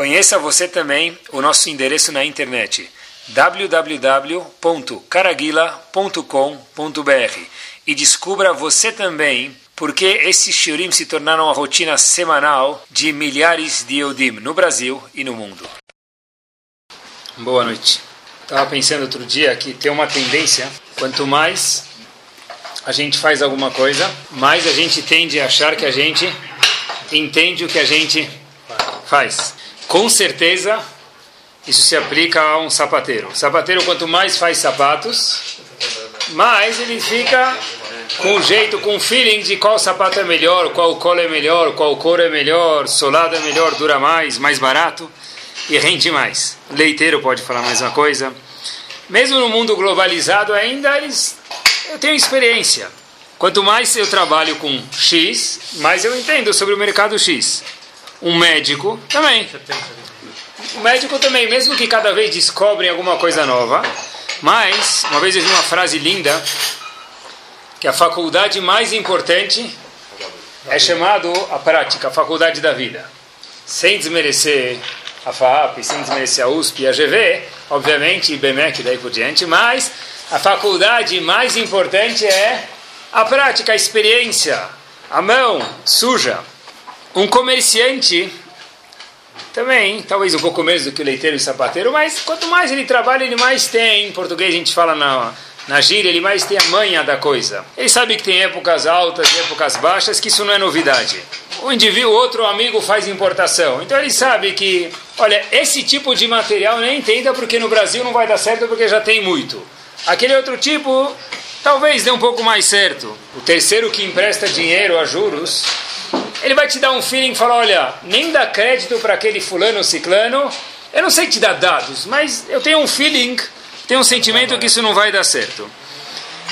Conheça você também o nosso endereço na internet www.caraguila.com.br e descubra você também porque esses shiurim se tornaram a rotina semanal de milhares de Eudim no Brasil e no mundo. Boa noite. Estava pensando outro dia que tem uma tendência, quanto mais a gente faz alguma coisa, mais a gente tende a achar que a gente entende o que a gente faz. Com certeza, isso se aplica a um sapateiro. O sapateiro, quanto mais faz sapatos, mais ele fica com jeito, com feeling de qual sapato é melhor, qual cola é melhor, qual cor é melhor, solado é melhor, dura mais, mais barato e rende mais. Leiteiro pode falar mais uma coisa. Mesmo no mundo globalizado ainda, eles, eu tenho experiência. Quanto mais eu trabalho com X, mais eu entendo sobre o mercado X um médico também. O médico também, mesmo que cada vez descobrem alguma coisa nova. Mas, uma vez eu vi uma frase linda, que a faculdade mais importante é chamado a prática, a faculdade da vida. Sem desmerecer a FAP, sem desmerecer a USP e a GV, obviamente, e BMEC daí por diante, mas a faculdade mais importante é a prática, a experiência, a mão suja. Um comerciante também, talvez um pouco menos do que o leiteiro e o sapateiro, mas quanto mais ele trabalha, ele mais tem. Em português a gente fala na, na gíria, ele mais tem a manha da coisa. Ele sabe que tem épocas altas e épocas baixas, que isso não é novidade. O indivíduo, outro amigo faz importação. Então ele sabe que, olha, esse tipo de material nem entenda porque no Brasil não vai dar certo porque já tem muito. Aquele outro tipo, talvez dê um pouco mais certo. O terceiro que empresta dinheiro a juros ele vai te dar um feeling e falar, olha, nem dá crédito para aquele fulano ciclano, eu não sei te dar dados, mas eu tenho um feeling, tenho um sentimento que isso não vai dar certo.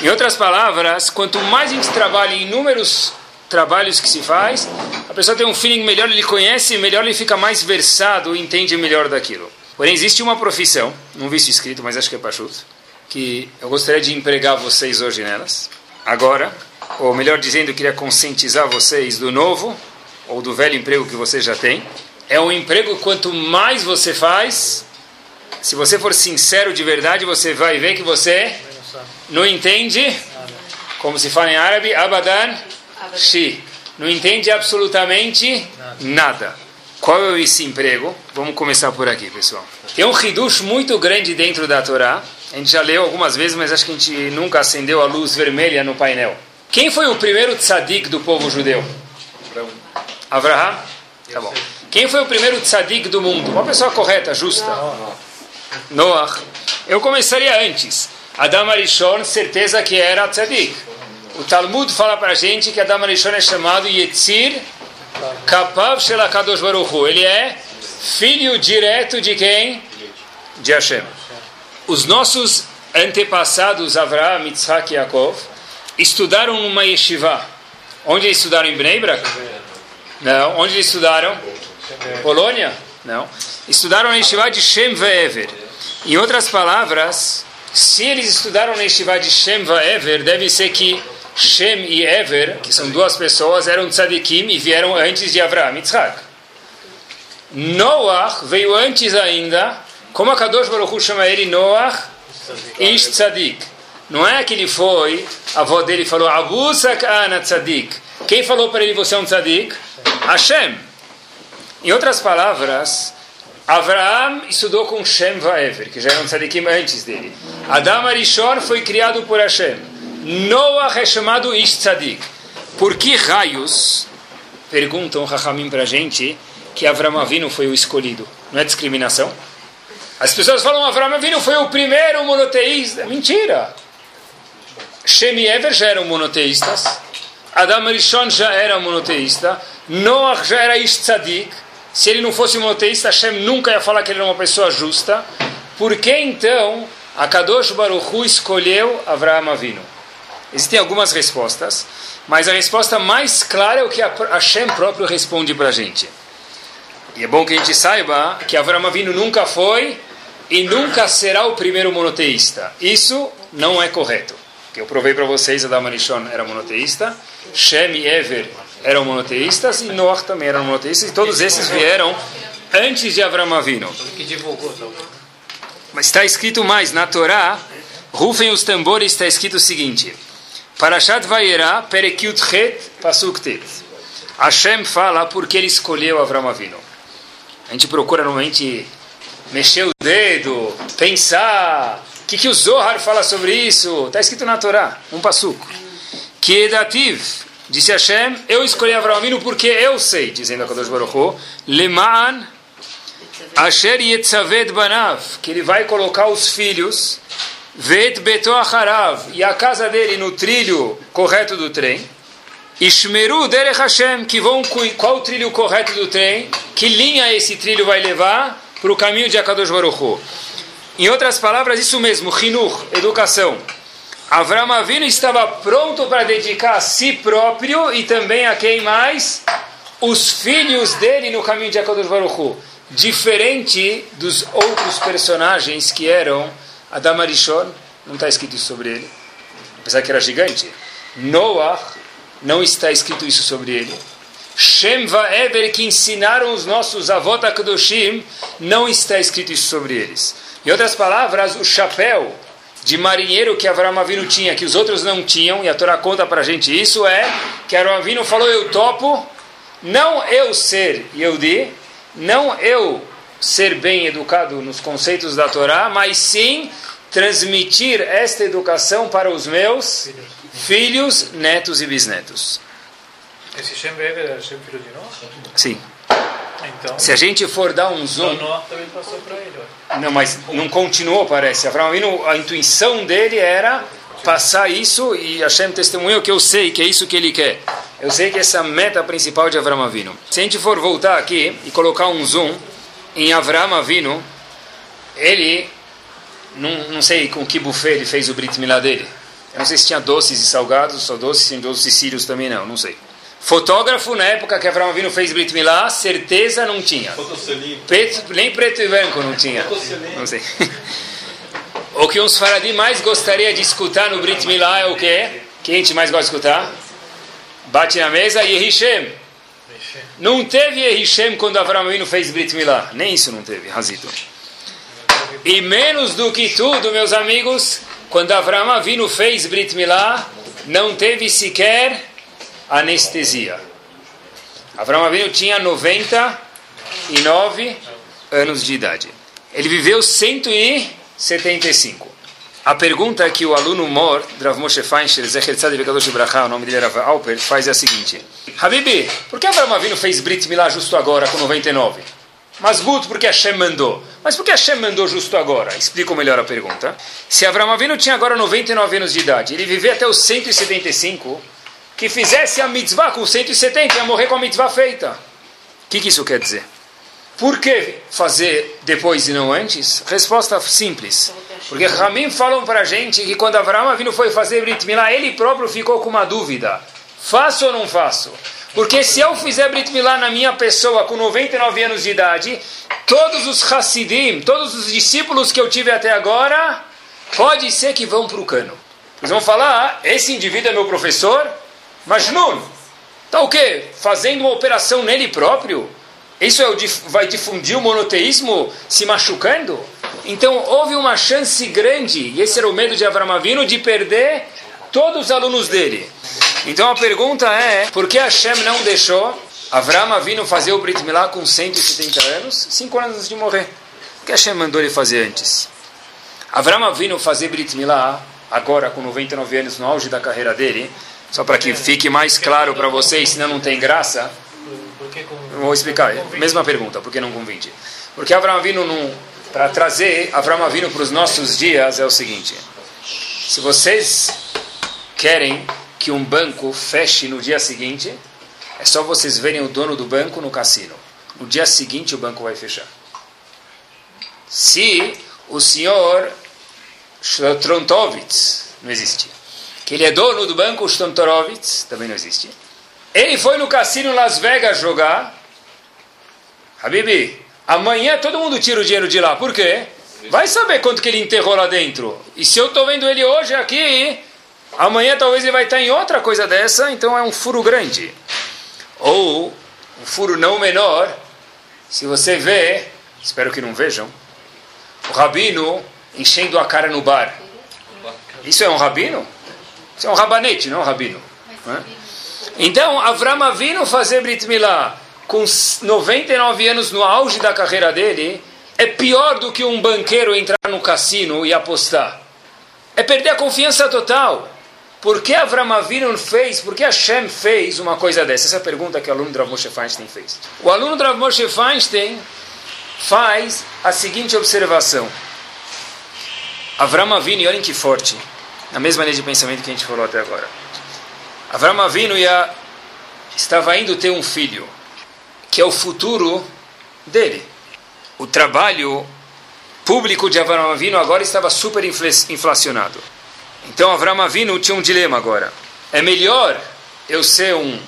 Em outras palavras, quanto mais a gente trabalha em inúmeros trabalhos que se faz, a pessoa tem um feeling melhor, ele conhece melhor, ele fica mais versado, entende melhor daquilo. Porém, existe uma profissão, não vi isso escrito, mas acho que é pachuto, que eu gostaria de empregar vocês hoje nelas. Agora, ou melhor dizendo, queria conscientizar vocês do novo ou do velho emprego que você já tem. É um emprego quanto mais você faz, se você for sincero de verdade, você vai ver que você não entende, como se fala em árabe, abadan shi. Não entende absolutamente nada. Qual é esse emprego? Vamos começar por aqui, pessoal. Tem um hidush muito grande dentro da Torá. A gente já leu algumas vezes, mas acho que a gente nunca acendeu a luz vermelha no painel. Quem foi o primeiro tzadik do povo judeu? Abraham? Tá bom. Quem foi o primeiro tzadik do mundo? Uma pessoa correta, justa. Noah. Eu começaria antes. Adam Arishon, certeza que era tzadik. O Talmud fala para a gente que Adam Arishon é chamado Yetzir Kapav Shelakadosh Baruch Ele é filho direto de quem? De Hashem. Os nossos antepassados, Avraham, Yitzhak e Yaakov, estudaram numa yeshiva. Onde eles estudaram em Bnei Brak? Não. Onde eles estudaram? Polônia? Não. Estudaram na yeshiva de Shem Ve'ever. Em outras palavras, se eles estudaram na yeshiva de Shem Ve'ever, deve ser que Shem e Ever, que são duas pessoas, eram tzadikim e vieram antes de Avraham e. Noah veio antes ainda, como a Kadosh Baruch Hu chama ele Noah Ish Tzadik. Não é que ele foi, a avó dele falou, Abusak ana tzadik. Quem falou para ele, você é um tzadik? Hashem. Em outras palavras, Avraham estudou com Shem Vaever, que já era um tzadikim antes dele. Adam Arishon foi criado por Hashem. Noah é chamado Ish Tzadik. Por que raios, perguntam Rahamim para a gente, que Avraham Avinu foi o escolhido? Não é discriminação? As pessoas falam Avraham Avinu foi o primeiro monoteísta. Mentira! Shem e Ever já eram monoteístas, Adam Rishon já era monoteísta, Noach já era Ish Tzadik. Se ele não fosse monoteísta, Hashem nunca ia falar que ele era uma pessoa justa. Por que então a Kadosh Baruch Hu escolheu Avraham Avinu? Existem algumas respostas, mas a resposta mais clara é o que Hashem próprio responde para a gente. E é bom que a gente saiba que Avraham Avinu nunca foi e nunca será o primeiro monoteísta. Isso não é correto que eu provei para vocês, Adam Arishon era monoteísta, Shem e Ever eram monoteístas e Noach também eram monoteístas, e todos esses vieram antes de Avram Avinu. Que divulgou, Mas está escrito mais, na Torá, rufem os tambores, está escrito o seguinte, Parashat Vayera, Perekiut Het, Pasuk Tet. Hashem fala porque ele escolheu Avram Avinu. A gente procura normalmente mexer o dedo, pensar. Que, que o Zohar fala sobre isso? Está escrito na Torá, um passuco. Que Edativ, disse Hashem, eu escolhi Avram Avinu porque eu sei, dizendo a Kadosh Baruch Hu, Leman Asher Yetzaved Banav, que ele vai colocar os filhos, Vet Beto Acharav, e a casa dele no trilho correto do trem, Ishmeru Derech Hashem, que vão, qual o trilho correto do trem, que linha esse trilho vai levar para o caminho de Akadosh Baruch Hu. Em outras palavras, isso mesmo, Hinur, educação. Avram Avinu estava pronto para dedicar a si próprio e também a quem mais? Os filhos dele no caminho de Akadosh Baruch. Diferente dos outros personagens que eram Adam Arishon, não está escrito isso sobre ele, apesar que era gigante. Noah, não está escrito isso sobre ele. Shem Vaever, que ensinaram os nossos avós Akadoshim, não está escrito isso sobre eles. Em outras palavras, o chapéu de marinheiro que Avram Avinu tinha, que os outros não tinham, e a Torá conta para a gente isso, é que Avram Avinu falou, eu topo, não eu ser Yehudi, não eu ser bem educado nos conceitos da Torá, mas sim transmitir esta educação para os meus filhos, netos e bisnetos. Esse Shem era Shem filho de Noah? Sim. Então, Se a gente for dar um zoom... então Noah também passou para ele. ó. Não, mas não continuou, parece. Avraham Avinu, a intuição dele era passar isso e Hashem testemunhou que eu sei que é isso que ele quer. Eu sei que essa é a meta principal de Avraham Avinu. Se a gente for voltar aqui e colocar um zoom em Avraham Avinu, ele, não, não sei com que buffet ele fez o Brit Milá dele. Eu não sei se tinha doces e salgados, só doces, tem doces sírios também não, não sei. Fotógrafo, na época que Avraham Avinu fez Brit Milá, certeza não tinha. Preto, nem preto e branco não tinha. Não sei. O que uns faradim mais gostaria de escutar no Brit Milá é o quê? Quem a gente mais gosta de escutar? Bate na mesa, Yehishem. Não teve Yehishem quando Avraham Avinu fez Brit Milá. Nem isso não teve, Razito. E menos do que tudo, meus amigos, quando Avraham Avinu fez Brit Milá, não teve sequer anestesia. Avraham Avinu tinha 99 anos de idade. Ele viveu 175. A pergunta que o aluno Mor, Rav Moshe Feinstein, Zecher Bekadosh Bracha, o nome dele era Alper, faz é a seguinte. Habibi, por que Avraham Avinu fez Brit Milá justo agora, com 99? Mas Gut, porque Hashem mandou. Mas por que Hashem mandou justo agora? Explico melhor a pergunta. Se Avraham Avinu tinha agora 99 anos de idade, ele viveu até os 175, que fizesse a mitzvah com 170, ia morrer com a mitzvah feita. O que, que isso quer dizer? Por que fazer depois e não antes? Resposta simples. Porque Ramim falam para a gente que quando Avraham Avinu foi fazer Brit Milá, ele próprio ficou com uma dúvida. Faço ou não faço? Porque se eu fizer Brit Milá na minha pessoa com 99 anos de idade, todos os Hassidim, todos os discípulos que eu tive até agora, pode ser que vão para o cano. Eles vão falar, ah, esse indivíduo é meu professor, mas não. Tá o quê? Fazendo uma operação nele próprio? Isso é o dif vai difundir o monoteísmo se machucando? Então houve uma chance grande, e esse era o medo de Avram Avinu, de perder todos os alunos dele. Então a pergunta é, por que Hashem não deixou Avram Avinu fazer o Brit Milá com 170 anos, 5 anos antes de morrer? Por que Hashem mandou ele fazer antes? Avram Avinu fazer Brit Milá, agora com 99 anos, no auge da carreira dele, só para que fique mais claro para vocês, senão não tem graça, vou explicar. Mesma pergunta, por que não convide? Porque Avram Avinu, para trazer Avram Avinu para os nossos dias, é o seguinte. Se vocês querem que um banco feche no dia seguinte, é só vocês verem o dono do banco no cassino. No dia seguinte o banco vai fechar. Se o senhor Strontovitz, não existe, que ele é dono do banco Strontovitz, também não existe, ele foi no cassino Las Vegas jogar, Habibi, amanhã todo mundo tira o dinheiro de lá, por quê? Vai saber quanto que ele enterrou lá dentro. E se eu estou vendo ele hoje aqui, amanhã talvez ele vai estar em outra coisa dessa, então é um furo grande. Ou um furo não menor, se você vê, espero que não vejam, o rabino enchendo a cara no bar. Isso é um rabino? Isso é um rabanete, não é um rabino. Né? Então, Avram Avinu fazer Brit Milá com 99 anos no auge da carreira dele é pior do que um banqueiro entrar no cassino e apostar. É perder a confiança total. Por que Avram Avinu fez, por que Hashem fez uma coisa dessa? Essa é a pergunta que o aluno Rav Moshe Feinstein fez. O aluno Rav Moshe Feinstein faz a seguinte observação. Avram Avinu, olhem que forte, na mesma linha de pensamento que a gente falou até agora. Avram Avinu ia, estava indo ter um filho, que é o futuro dele. O trabalho público de Avram Avinu agora estava super inflacionado. Então Avram Avinu tinha um dilema agora. É melhor eu ser um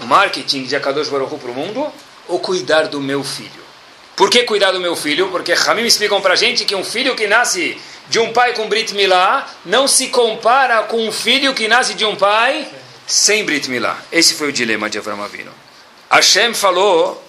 marketing de Akadosh Baruch para o mundo ou cuidar do meu filho? Por que cuidar do meu filho? Porque Ramim explicam para a gente que um filho que nasce de um pai com Brit Milá não se compara com um filho que nasce de um pai sem Brit Milá. Esse foi o dilema de Avram Avinu. Hashem falou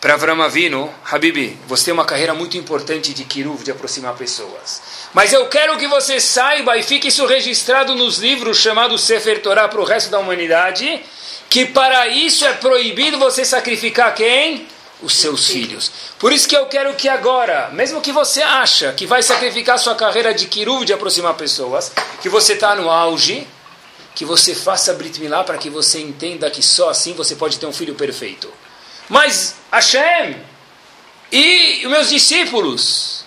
para Avram Avinu, Habibi, você tem uma carreira muito importante de Kiruv, de aproximar pessoas. Mas eu quero que você saiba e fique isso registrado nos livros chamados Sefer Torah para o resto da humanidade, que para isso é proibido você sacrificar quem? Os seus filhos. Por isso que eu quero que agora, mesmo que você acha que vai sacrificar sua carreira de Kiruv, de aproximar pessoas, que você está no auge, que você faça Brit Milá para que você entenda que só assim você pode ter um filho perfeito. Mas Hashem e os meus discípulos,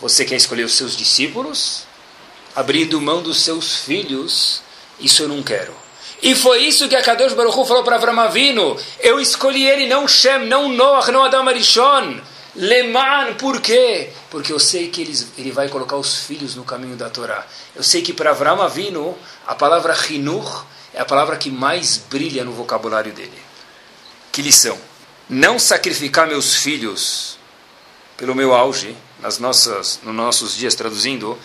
você quer escolher os seus discípulos? Abrindo mão dos seus filhos? Isso eu não quero. E foi isso que a Kadosh Baruch Hu falou para Avram Avinu. Eu escolhi ele, não Shem, não Noach, não Adam Arishon. Leman, por quê? Porque eu sei que ele, ele vai colocar os filhos no caminho da Torá. Eu sei que para Avram Avinu, a palavra Hinur é a palavra que mais brilha no vocabulário dele. Que lição! Não sacrificar meus filhos pelo meu auge, nas nossas, nos nossos dias traduzindo,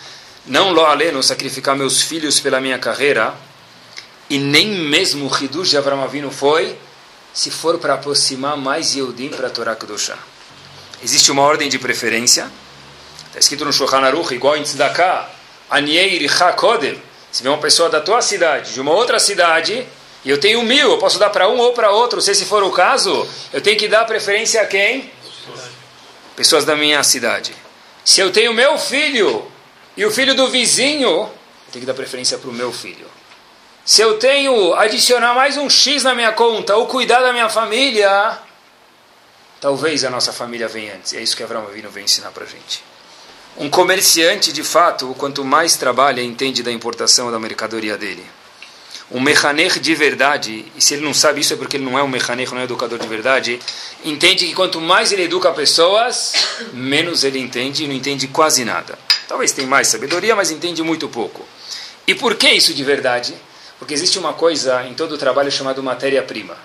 não lo aleno sacrificar meus filhos pela minha carreira, e nem mesmo o Hidush de Avram Avinu foi, se for para aproximar mais Yehudim para a Torá Kedoshah. Existe uma ordem de preferência. Está escrito no Shulchan Aruch, igual em Tzedakah. Aniei iricha kodem. Se vê uma pessoa da tua cidade, de uma outra cidade, e eu tenho mil, eu posso dar para um ou para outro. Se esse for o caso, eu tenho que dar preferência a quem? Pessoas da minha cidade. Se eu tenho meu filho e o filho do vizinho, eu tenho que dar preferência para o meu filho. Se eu tenho adicionar mais um X na minha conta ou cuidar da minha família, Talvez a nossa família venha antes. É isso que Abraão Avinu vem ensinar para gente. Um comerciante, de fato, quanto mais trabalha, entende da importação da mercadoria dele. Um mechaner de verdade, e se ele não sabe isso é porque ele não é um mechaner, não é um educador de verdade, entende que quanto mais ele educa pessoas, menos ele entende e não entende quase nada. Talvez tenha mais sabedoria, mas entende muito pouco. E por que isso de verdade? Porque existe uma coisa em todo o trabalho chamada matéria-prima.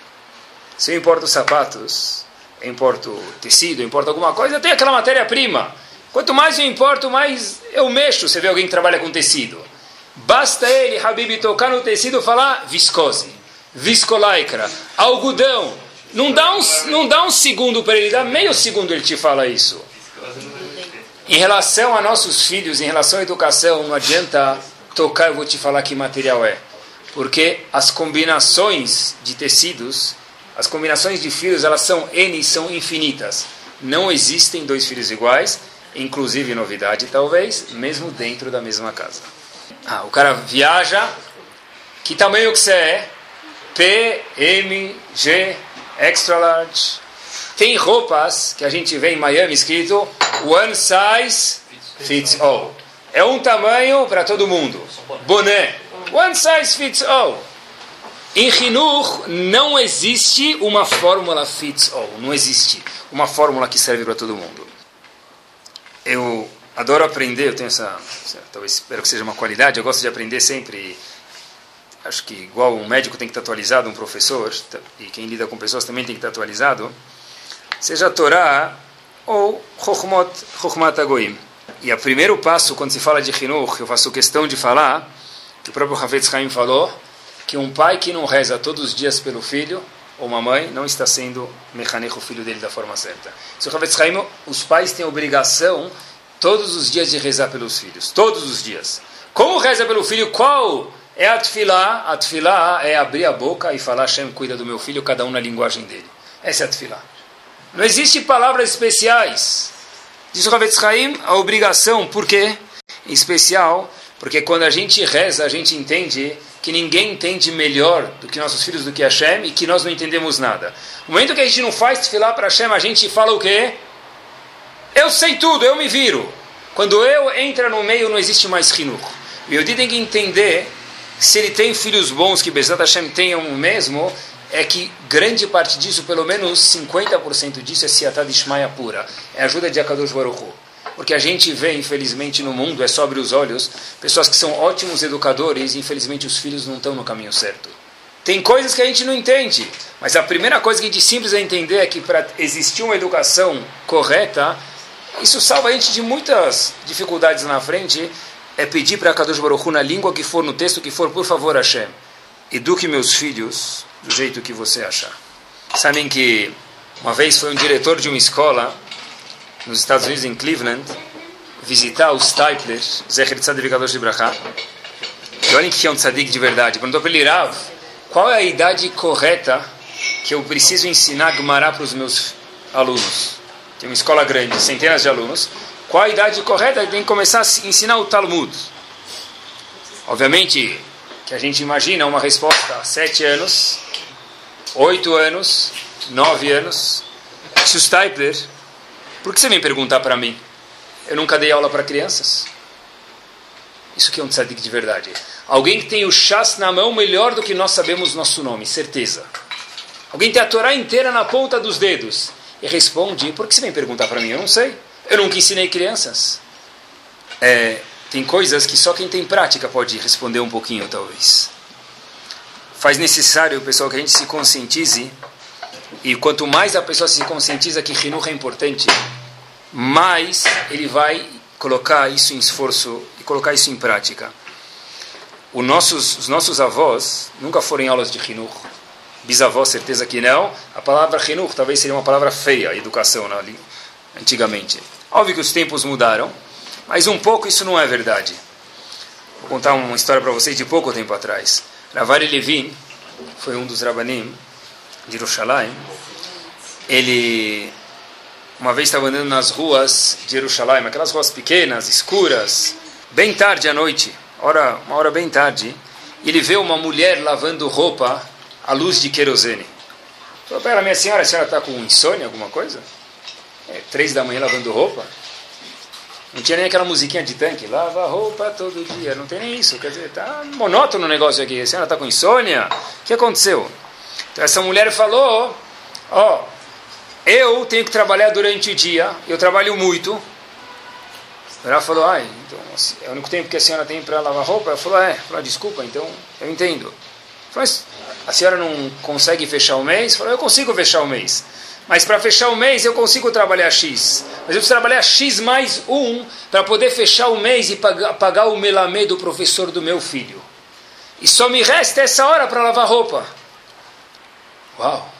Se eu importo sapatos, eu importo tecido, eu importo alguma coisa, tenho aquela matéria-prima. Quanto mais eu importo, mais eu mexo. Você vê alguém que trabalha com tecido. Basta ele, Habib, tocar no tecido e falar viscose, viscolaicra, algodão. Não dá um, não dá um segundo para ele, dá meio segundo ele te fala isso. Em relação a nossos filhos, em relação à educação, não adianta tocar, eu vou te falar que material é. Porque as combinações de tecidos as combinações de filhos, elas são N, são infinitas. Não existem dois filhos iguais, inclusive novidade talvez, mesmo dentro da mesma casa. Ah, o cara viaja, que tamanho que você é? P, M, G, extra large. Tem roupas que a gente vê em Miami escrito one size fits all. É um tamanho para todo mundo. Boné. One size fits all. Em Hinur não existe uma fórmula fits all, não existe uma fórmula que serve para todo mundo. Eu adoro aprender, eu tenho essa, talvez espero que seja uma qualidade, eu gosto de aprender sempre. Acho que igual um médico tem que estar atualizado, um professor, e quem lida com pessoas também tem que estar atualizado, seja a Torá ou Chokhmat Agoim. E o primeiro passo, quando se fala de Hinur, eu faço questão de falar, que o próprio Havetz Haim falou, que um pai que não reza todos os dias pelo filho ou uma mãe não está sendo mechanech o filho dele da forma certa. Se o os pais têm obrigação todos os dias de rezar pelos filhos, todos os dias. Como reza pelo filho? Qual é a tefilá? A tefilá é abrir a boca e falar Hashem cuida do meu filho, cada um na linguagem dele. Essa é a tefilá. Não existe palavras especiais. Diz o Ravetz Haim, a obrigação, por quê? Em especial, porque quando a gente reza, a gente entende que ninguém entende melhor do que nossos filhos do que Hashem e que nós não entendemos nada. No momento que a gente não faz tefilá para Hashem, a gente fala o quê? Eu sei tudo, eu me viro. Quando eu entro no meio, não existe mais rinur. E eu tenho que entender se ele tem filhos bons que Bezat Hashem tenham o mesmo, é que grande parte disso, pelo menos 50% disso, é Siatad Ishmael pura. É ajuda de Akadosh Baruch. Porque a gente vê, infelizmente, no mundo, é sobre os olhos, pessoas que são ótimos educadores e, infelizmente, os filhos não estão no caminho certo. Tem coisas que a gente não entende, mas a primeira coisa que a gente simples é entender é que para existir uma educação correta, isso salva a gente de muitas dificuldades na frente, é pedir para Kadosh Baruch Hu, na língua que for, no texto que for, por favor, Hashem, eduque meus filhos do jeito que você achar. Sabem que uma vez foi um diretor de uma escola nos Estados Unidos, em Cleveland, visitar o Stipler, Zecher Tzadik de Brachá. E olhem que é um tzadik de verdade. Perguntou para ele, Rav, qual é a idade correta que eu preciso ensinar Gemara para os meus alunos? Tem uma escola grande, centenas de alunos. Qual a idade correta que tem que começar a ensinar o Talmud? Obviamente que a gente imagina uma resposta: sete anos, oito anos, nove anos. Se o Stipler por que você vem perguntar para mim? Eu nunca dei aula para crianças. Isso que é um tzadik de verdade. Alguém que tem o chás na mão melhor do que nós sabemos nosso nome, certeza. Alguém tem a Torá inteira na ponta dos dedos. E responde, por que você vem perguntar para mim? Eu não sei. Eu nunca ensinei crianças. É, tem coisas que só quem tem prática pode responder um pouquinho, talvez. Faz necessário, pessoal, que a gente se conscientize e quanto mais a pessoa se conscientiza que Hinuch é importante, mais ele vai colocar isso em esforço e colocar isso em prática. Os nossos, os nossos avós nunca foram em aulas de Hinuch. Bisavós, certeza que não. A palavra Hinuch talvez seria uma palavra feia, educação, ali, antigamente. Óbvio que os tempos mudaram, mas um pouco isso não é verdade. Vou contar uma história para vocês de pouco tempo atrás. Ravari Levin foi um dos Rabanim de Jerusalém, ele uma vez estava andando nas ruas de Jerusalém, aquelas ruas pequenas, escuras, bem tarde à noite, hora, uma hora bem tarde, ele vê uma mulher lavando roupa à luz de querosene. Falou ela, minha senhora, a senhora está com insônia, alguma coisa? É, três da manhã lavando roupa? Não tinha nem aquela musiquinha de tanque, lava roupa todo dia, não tem nem isso, quer dizer, tá monótono o negócio aqui, a senhora está com insônia? O que aconteceu? Então essa mulher falou: Ó, oh, eu tenho que trabalhar durante o dia, eu trabalho muito. Ela falou: Ai, então é o único tempo que a senhora tem para lavar roupa? Ela falou: É, falou, desculpa, então eu entendo. Mas a senhora não consegue fechar o mês? Falou: Eu consigo fechar o mês. Mas para fechar o mês eu consigo trabalhar X. Mas eu preciso trabalhar X mais um para poder fechar o mês e pagar, pagar o melamê do professor do meu filho. E só me resta essa hora para lavar roupa. Uau!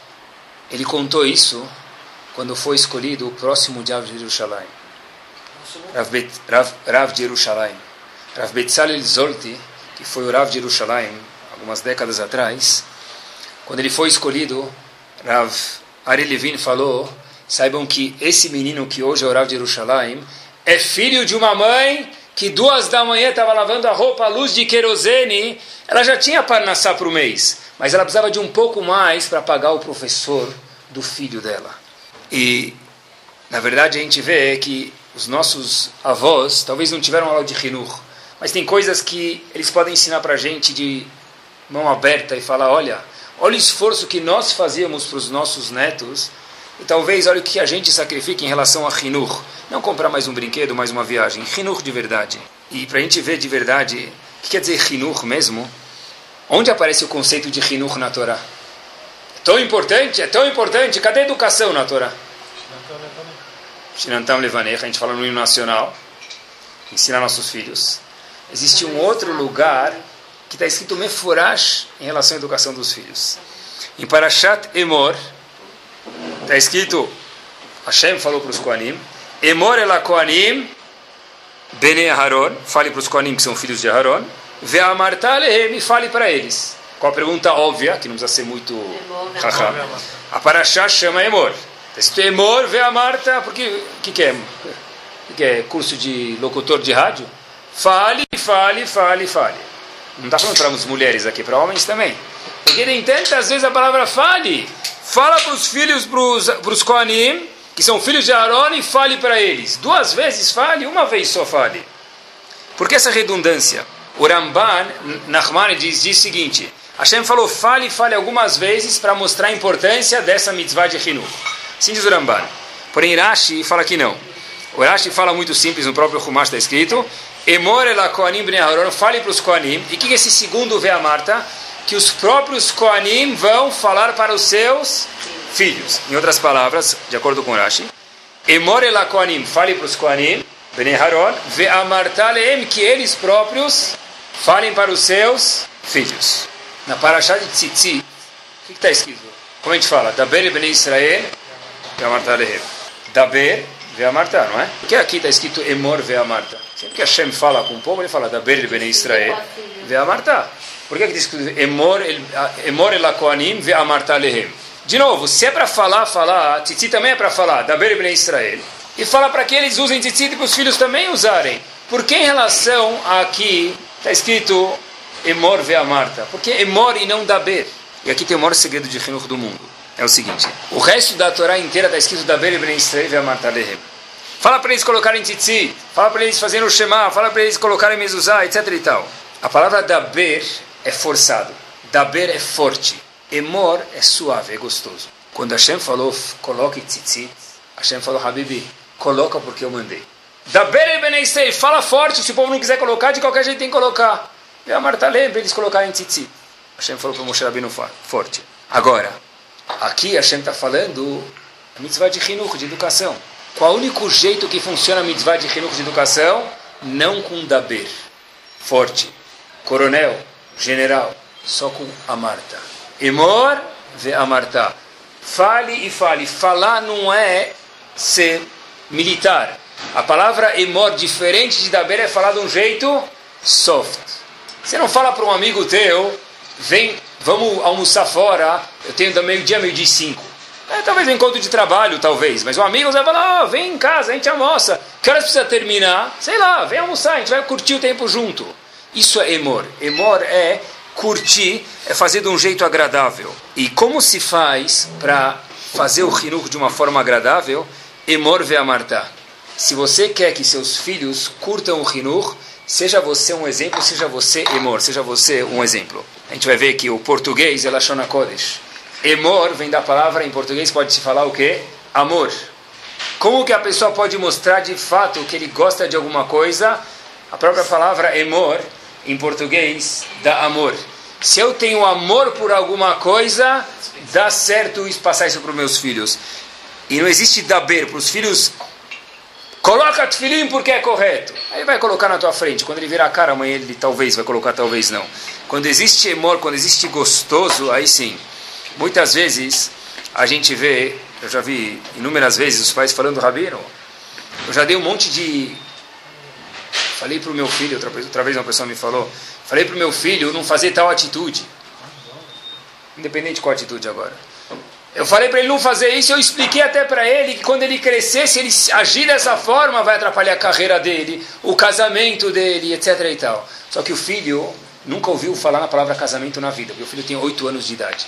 Ele contou isso quando foi escolhido o próximo Rav de Jerusalém. Rav, de Jerusalém. Rav Betzalel Zolti, que foi o Rav de Jerusalém algumas décadas atrás, quando ele foi escolhido, Rav Ari Levin falou, saibam que esse menino que hoje é o Rav de Jerusalém é filho de uma mãe que duas da manhã estava lavando a roupa à luz de querosene, ela já tinha parnassá para o mês mas ela precisava de um pouco mais para pagar o professor do filho dela. E, na verdade, a gente vê que os nossos avós talvez não tiveram aula de Hinur, mas tem coisas que eles podem ensinar para a gente de mão aberta e falar: olha, olha o esforço que nós fazíamos para os nossos netos e talvez olha o que a gente sacrifica em relação a Hinur. Não comprar mais um brinquedo, mais uma viagem. Hinur de verdade. E para a gente ver de verdade o que quer dizer Hinur mesmo, Onde aparece o conceito de Hinuch na Torá? É tão importante, é tão importante. Cadê a educação na Torá? Shinantam Levanech, a gente fala no hino nacional, ensinar nossos filhos. Existe um outro lugar que está escrito Mefurash em relação à educação dos filhos. Em Parashat Emor, está escrito, Hashem falou para os Koanim, Emor ela Koanim, Bene Aharon, fale para os Koanim que são filhos de Aharon, Ve'amarta lehem, fale para eles. Qual a pergunta óbvia, que não precisa ser muito haha. A Parashá chama Emor. Está escrito Emor, Ve'amarta, porque o que, que é? O que é? Curso de locutor de rádio? Fale, fale, fale, fale. Não está falando para as mulheres aqui, para homens também. Porque tem tantas vezes a palavra fale. Fala para os filhos, para os Koanim, que são filhos de Aaron, e fale para eles. Duas vezes fale, uma vez só fale. Por que essa redundância? O Ramban, Nachman, diz, diz o seguinte: Hashem falou, fale, fale algumas vezes para mostrar a importância dessa mitzvah de Hinu. Sim diz o Ramban. Porém, Rashi fala que não. O Rashi fala muito simples, no próprio Humash está escrito: Emor ela Koanim Aaron, fale para os Koanim. E o que esse segundo vê a Marta? Que os próprios Koanim vão falar para os seus filhos. Em outras palavras, de acordo com Rashi, Emor ela Koanim, fale para os Koanim, bnei Aaron, ve amarta leem, que eles próprios falem para os seus filhos. Na Parashá de Tzitzi, o que está escrito? Como a gente fala? Daber bnei Israel, ve amarta leem. Daber, ve amarta, não é? Porque aqui está escrito Emor ve amarta. Sempre que Hashem fala com o povo, ele fala Daber bnei Israel, ve amarta. Por que está escrito Emor, emor el Koanim ve amarta lehem? De novo, se é para falar, falar, Tzitzi também é para falar, Daber bnei Israel. E fala para que eles usem Tzitzi e para os filhos também usarem. Por que em relação a aqui Está escrito Emor ve a Marta. Porque Emor e não Daber. E aqui tem o maior segredo de Hinuch do mundo. É o seguinte: o resto da Torá inteira está escrito Daber e Ben Israel ve a Marta lehem. Fala para eles colocarem tzitzi, fala para eles fazerem o Shema, fala para eles colocarem mezuzá, etc e tal. A palavra Daber é forçado. Daber é forte. Emor é suave, é gostoso. Quando Hashem falou, coloque tzitzi, Hashem falou, Habibi, coloca porque eu mandei. Da Bere Beneistei, fala forte, se o povo não quiser colocar, de qualquer jeito tem que colocar. E a Marta lê para eles colocarem tzitzit. Hashem falou para Moshe Rabbeinu forte. Agora, aqui Hashem está falando a mitzvah de Hinuch, de educação. Qual é o único jeito que funciona a mitzvah de Hinuch, de educação? Não com Daber, forte, coronel, general, só com a Marta. Emor a Marta. Fale e fale. Falar não é ser militar. A palavra emor, diferente de daber, é falar de um jeito soft. Você não fala para um amigo teu, vem, vamos almoçar fora, eu tenho da meio-dia, meio-dia e cinco. É, talvez um encontro de trabalho, talvez, mas um amigo vai falar, oh, vem em casa, a gente almoça. Que horas precisa terminar? Sei lá, vem almoçar, a gente vai curtir o tempo junto. Isso é emor. Emor é curtir, é fazer de um jeito agradável. E como se faz para fazer o rinur de uma forma agradável? Emor ve amartar. Se você quer que seus filhos curtam o Rinur, seja você um exemplo, seja você emor, seja você um exemplo. A gente vai ver que o português é Lashon Kodesh. Emor vem da palavra, em português pode se falar o quê? Amor. Como que a pessoa pode mostrar de fato que ele gosta de alguma coisa? A própria palavra emor, em português, dá amor. Se eu tenho amor por alguma coisa, dá certo passar isso para os meus filhos. E não existe daber para os filhos Coloca tefilim porque é correto. Aí vai colocar na tua frente. Quando ele virar a cara, amanhã ele talvez vai colocar, talvez não. Quando existe emor, quando existe gostoso, aí sim. Muitas vezes a gente vê, eu já vi inúmeras vezes os pais falando, Rabino, eu já dei um monte de. Falei para o meu filho, outra, outra vez uma pessoa me falou, falei para o meu filho não fazer tal atitude. Independente de qual atitude agora. Eu falei para ele não fazer isso, eu expliquei até para ele que quando ele crescer, se ele agir dessa forma, vai atrapalhar a carreira dele, o casamento dele, etc. e tal. Só que o filho nunca ouviu falar na palavra casamento na vida, o filho tem oito anos de idade.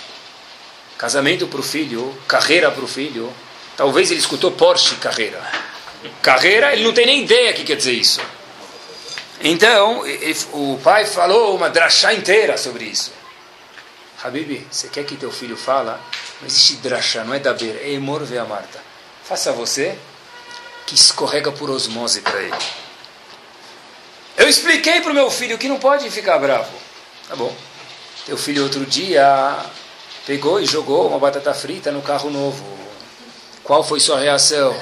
Casamento para o filho, carreira para o filho, talvez ele escutou Porsche carreira. Carreira, ele não tem nem ideia que quer dizer isso. Então, o pai falou uma drachá inteira sobre isso. Habibi, você quer que teu filho fala? Não existe drachá, não é daber, é emor a Marta. Faça você que escorrega por osmose para ele. Eu expliquei para o meu filho que não pode ficar bravo. Tá bom. Teu filho outro dia pegou e jogou uma batata frita no carro novo. Qual foi sua reação?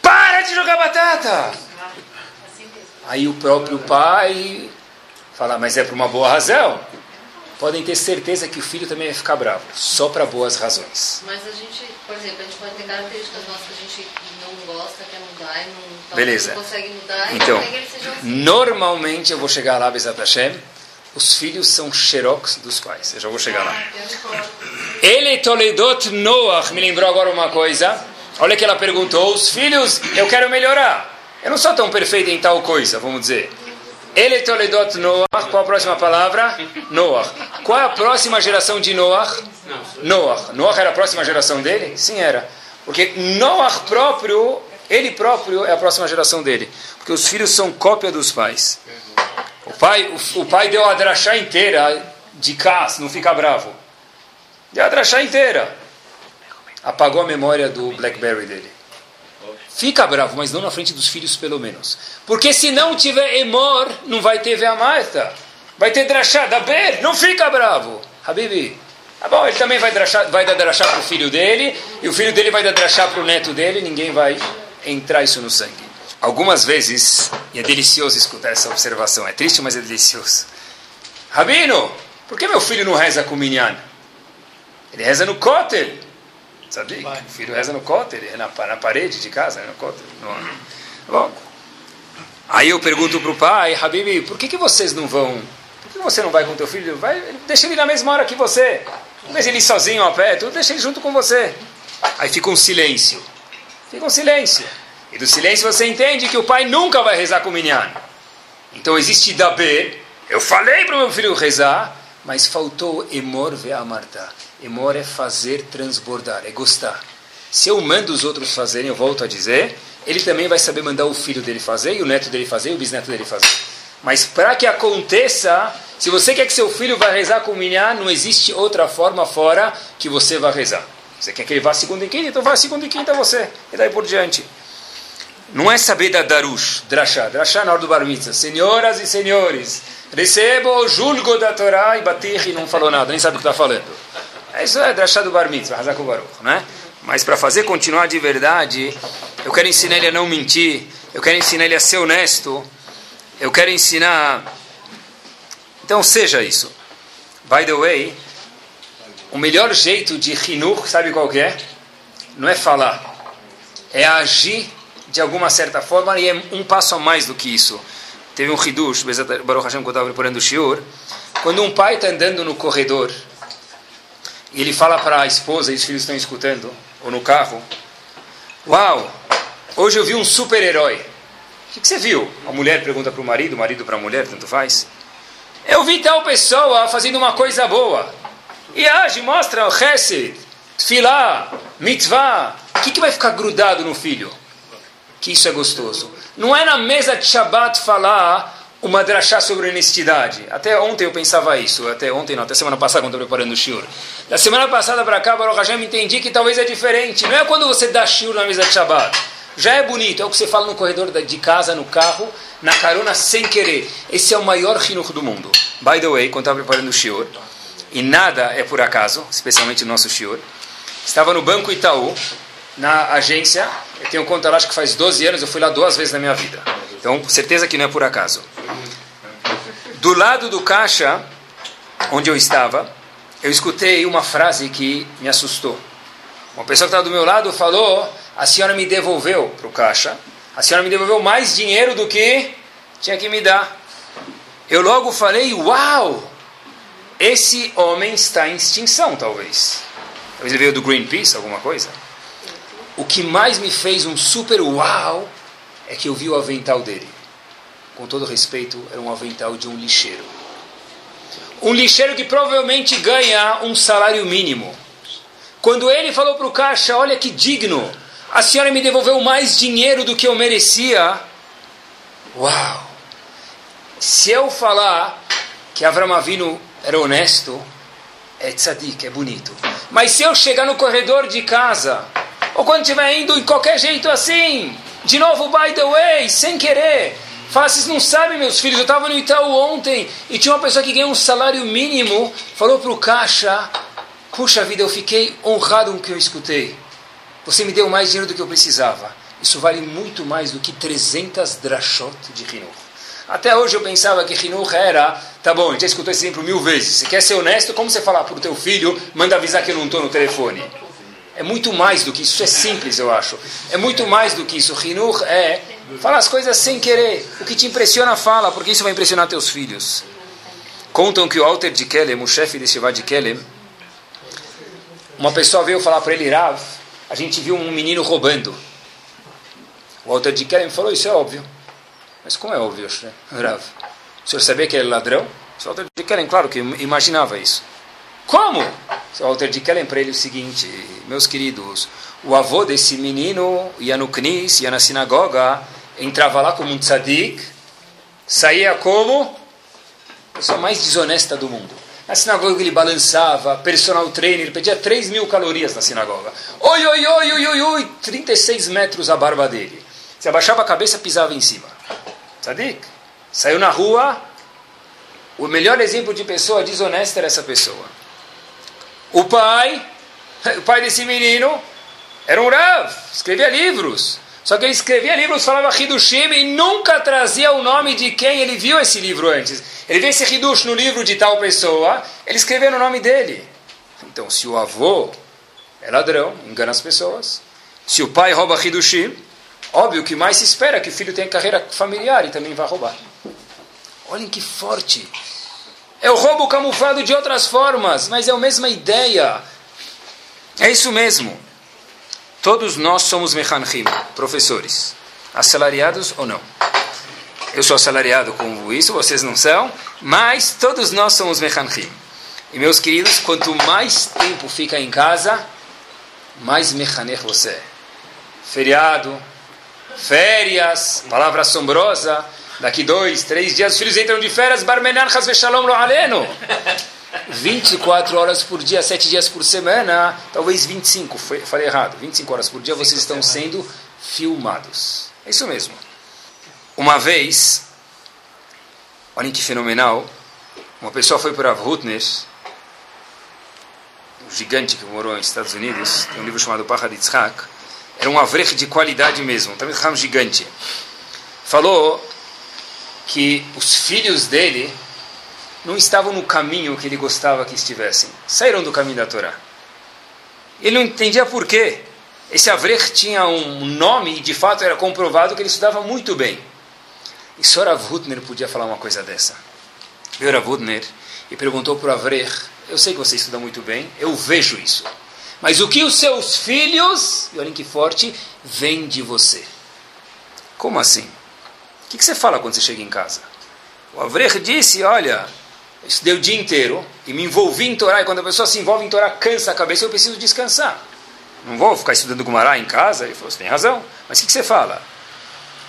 Para de jogar batata! Aí o próprio pai fala, mas é por uma boa razão. Podem ter certeza que o filho também vai ficar bravo, só para boas razões. Mas a gente, por exemplo, a gente pode ter características nossas que a gente não gosta, quer mudar e não, Beleza. não consegue mudar, então, assim. normalmente eu vou chegar lá, Bezat Hashem, os filhos são xerox dos pais. Eu já vou chegar lá. Ele Toledot Noach me lembrou agora uma coisa. Olha que ela perguntou: os filhos, eu quero melhorar. Eu não sou tão perfeito em tal coisa, vamos dizer. Ele Toledot Noach, qual a próxima palavra? Noach. Qual é a próxima geração de Noach? Noach. Noach era a próxima geração dele? Sim, era. Porque Noach próprio, ele próprio é a próxima geração dele. Porque os filhos são cópia dos pais. O pai, o, o pai deu a drachá inteira de cas, não fica bravo. Deu a drachá inteira. Apagou a memória do Blackberry dele. Fica bravo, mas não na frente dos filhos, pelo menos. Porque se não tiver emor, não vai ter Veamarta. Vai ter drachá, ber, não fica bravo. Habibi, tá bom, ele também vai, drachá, vai dar drachá para o filho dele, e o filho dele vai dar drachá para o neto dele, ninguém vai entrar isso no sangue. Algumas vezes, e é delicioso escutar essa observação, é triste, mas é delicioso. Rabino, por que meu filho não reza com o Minyan? Ele reza no Kotel. Sabia? O filho reza no Kotel, é na, na parede de casa, é no. No... Bom, aí eu pergunto para o pai, Habib, por que, que vocês não vão? Por que você não vai com teu filho? Vai, deixa ele na mesma hora que você. Não deixa ele sozinho a pé, tudo deixa ele junto com você. Aí fica um silêncio. Fica um silêncio. E do silêncio você entende que o pai nunca vai rezar com o minyan. Então existe daber. Eu falei para o meu filho rezar, mas faltou emor ve'amarta. Emor é fazer transbordar, é gostar. Se eu mando os outros fazerem, eu volto a dizer, ele também vai saber mandar o filho dele fazer, e o neto dele fazer, e o bisneto dele fazer. Mas para que aconteça, se você quer que seu filho vá rezar com o minyan, não existe outra forma fora que você vá rezar. Você quer que ele vá segunda e quinta, então vá segunda e quinta você. E daí por diante. Não é saber da Darush, Drashá. Drashá na hora do Bar Mitzvah. Senhoras e senhores, recebo o julgo da Torá e Batirri não falou nada, nem sabe o que está falando. Isso é Drashá do Bar Mitzvah, Hazak Baruch, né? Mas para fazer continuar de verdade, eu quero ensinar ele a não mentir, eu quero ensinar ele a ser honesto, eu quero ensinar... Então seja isso. By the way, o melhor jeito de Hinur, sabe qual que é? Não é falar, é agir de alguma certa forma, e é um passo a mais do que isso. Teve um Hidush, Baruch Hashem, quando eu estava preparando o Shiur, quando um pai está andando no corredor, e ele fala para a esposa, e os filhos estão escutando, ou no carro, Uau, hoje eu vi um super-herói. O que, você viu? A mulher pergunta para o marido, o marido para a mulher, tanto faz. Eu vi tal pessoa fazendo uma coisa boa. E age, mostra o chesed, tefilá, mitzvah. O que, que vai ficar grudado no filho? que isso é gostoso. Não é na mesa de Shabbat falar uma drachá sobre honestidade. Até ontem eu pensava isso, até ontem não, até semana passada quando estou preparando o shiur. Da semana passada para cá, Baruch Hashem, entendi que talvez é diferente. Não é quando você dá shiur na mesa de Shabbat. Já é bonito, é o que você fala no corredor de casa, no carro, na carona, sem querer. Esse é o maior chinuch do mundo. By the way, quando estava preparando o shiur, e nada é por acaso, especialmente o nosso shiur, estava no Banco Itaú, na agência. Eu tenho conta lá, acho que faz 12 anos, eu fui lá duas vezes na minha vida. Então, certeza que não é por acaso. Do lado do caixa, onde eu estava, eu escutei uma frase que me assustou. Uma pessoa que estava do meu lado falou: A senhora me devolveu para o caixa, a senhora me devolveu mais dinheiro do que tinha que me dar. Eu logo falei: Uau! Esse homem está em extinção, talvez. Talvez ele veio do Greenpeace, alguma coisa. O que mais me fez um super uau é que eu vi o avental dele. Com todo respeito, era um avental de um lixeiro. Um lixeiro que provavelmente ganha um salário mínimo. Quando ele falou para o caixa: Olha que digno, a senhora me devolveu mais dinheiro do que eu merecia. Uau! Se eu falar que Avram Avinu era honesto, é tzadik, é bonito. Mas se eu chegar no corredor de casa ou quando estiver indo em qualquer jeito assim, de novo, by the way, sem querer. Fala, vocês não sabem, meus filhos, eu estava no Itaú ontem e tinha uma pessoa que ganha um salário mínimo, falou para o caixa, puxa vida, eu fiquei honrado com o que eu escutei. Você me deu mais dinheiro do que eu precisava. Isso vale muito mais do que 300 drashot de Hinur. Até hoje eu pensava que Hinuch era, tá bom, já escutou esse exemplo mil vezes. Você quer ser honesto, como você falar para o teu filho, manda avisar que eu não estou no telefone? É muito mais do que isso, isso é simples, eu acho. É muito mais do que isso. Hinuch é falar as coisas sem querer. O que te impressiona, fala, porque isso vai impressionar teus filhos. Contam que o Alter de Kelem, o chefe de Shiva de Kelem, uma pessoa veio falar para ele, Rav, a gente viu um menino roubando. O Alter de Kelem falou, isso é óbvio. Mas como é óbvio? Rav? O senhor sabia que ele é ladrão? O Alter de Kelem, claro que imaginava isso. Como? O Alter de Kelem para ele o seguinte, meus queridos, o avô desse menino ia no Knis, ia na sinagoga, entrava lá como um tzadik, saía como a pessoa mais desonesta do mundo. Na sinagoga ele balançava, personal trainer, pedia 3 mil calorias na sinagoga. Oi, oi, oi, oi, oi, oi, 36 metros a barba dele. Se abaixava a cabeça, pisava em cima. Tzadik. Saiu na rua, o melhor exemplo de pessoa desonesta era essa pessoa. O pai, o pai desse menino, era um Rav, escrevia livros. Só que ele escrevia livros, falava Hidushim e nunca trazia o nome de quem ele viu esse livro antes. Ele viu esse Hidush no livro de tal pessoa, ele escreveu no nome dele. Então, se o avô é ladrão, engana as pessoas, se o pai rouba Hidushim, óbvio que mais se espera que o filho tenha carreira familiar e também vai roubar. Olhem que forte. É o roubo camuflado de outras formas, mas é a mesma ideia. É isso mesmo. Todos nós somos mechanchim, professores. Assalariados ou não? Eu sou assalariado com isso, vocês não são, mas todos nós somos mechanchim. E meus queridos, quanto mais tempo fica em casa, mais mechanech você é. Feriado, férias, palavra assombrosa. Daqui dois, três dias os filhos entram de férias, barmenan chas shalom lo aleno. 24 horas por dia, 7 dias por semana, talvez 25, foi, falei errado, 25 horas por dia vocês estão sendo filmados. É isso mesmo. Uma vez, olhem que fenomenal, uma pessoa foi para Rutner, um gigante que morou nos Estados Unidos, tem um livro chamado Pacha de Tzchak, era um avrech de qualidade mesmo, também um gigante. Falou que os filhos dele não estavam no caminho que ele gostava que estivessem. Saíram do caminho da Torá. Ele não entendia por quê. Esse Avrech tinha um nome e de fato era comprovado que ele estudava muito bem. E só Rav Hutner podia falar uma coisa dessa. Veio Rav Hutner e perguntou para o Avrech, eu sei que você estuda muito bem, eu vejo isso. Mas o que os seus filhos, e olhem que forte, vêm de você? Como assim? O que você fala quando você chega em casa? O Avrech disse, olha, estudei o dia inteiro e me envolvi em Torá. E quando a pessoa se envolve em Torá, cansa a cabeça, eu preciso descansar. Não vou ficar estudando Gumará em casa. Ele falou, você tem razão. Mas o que, que você fala?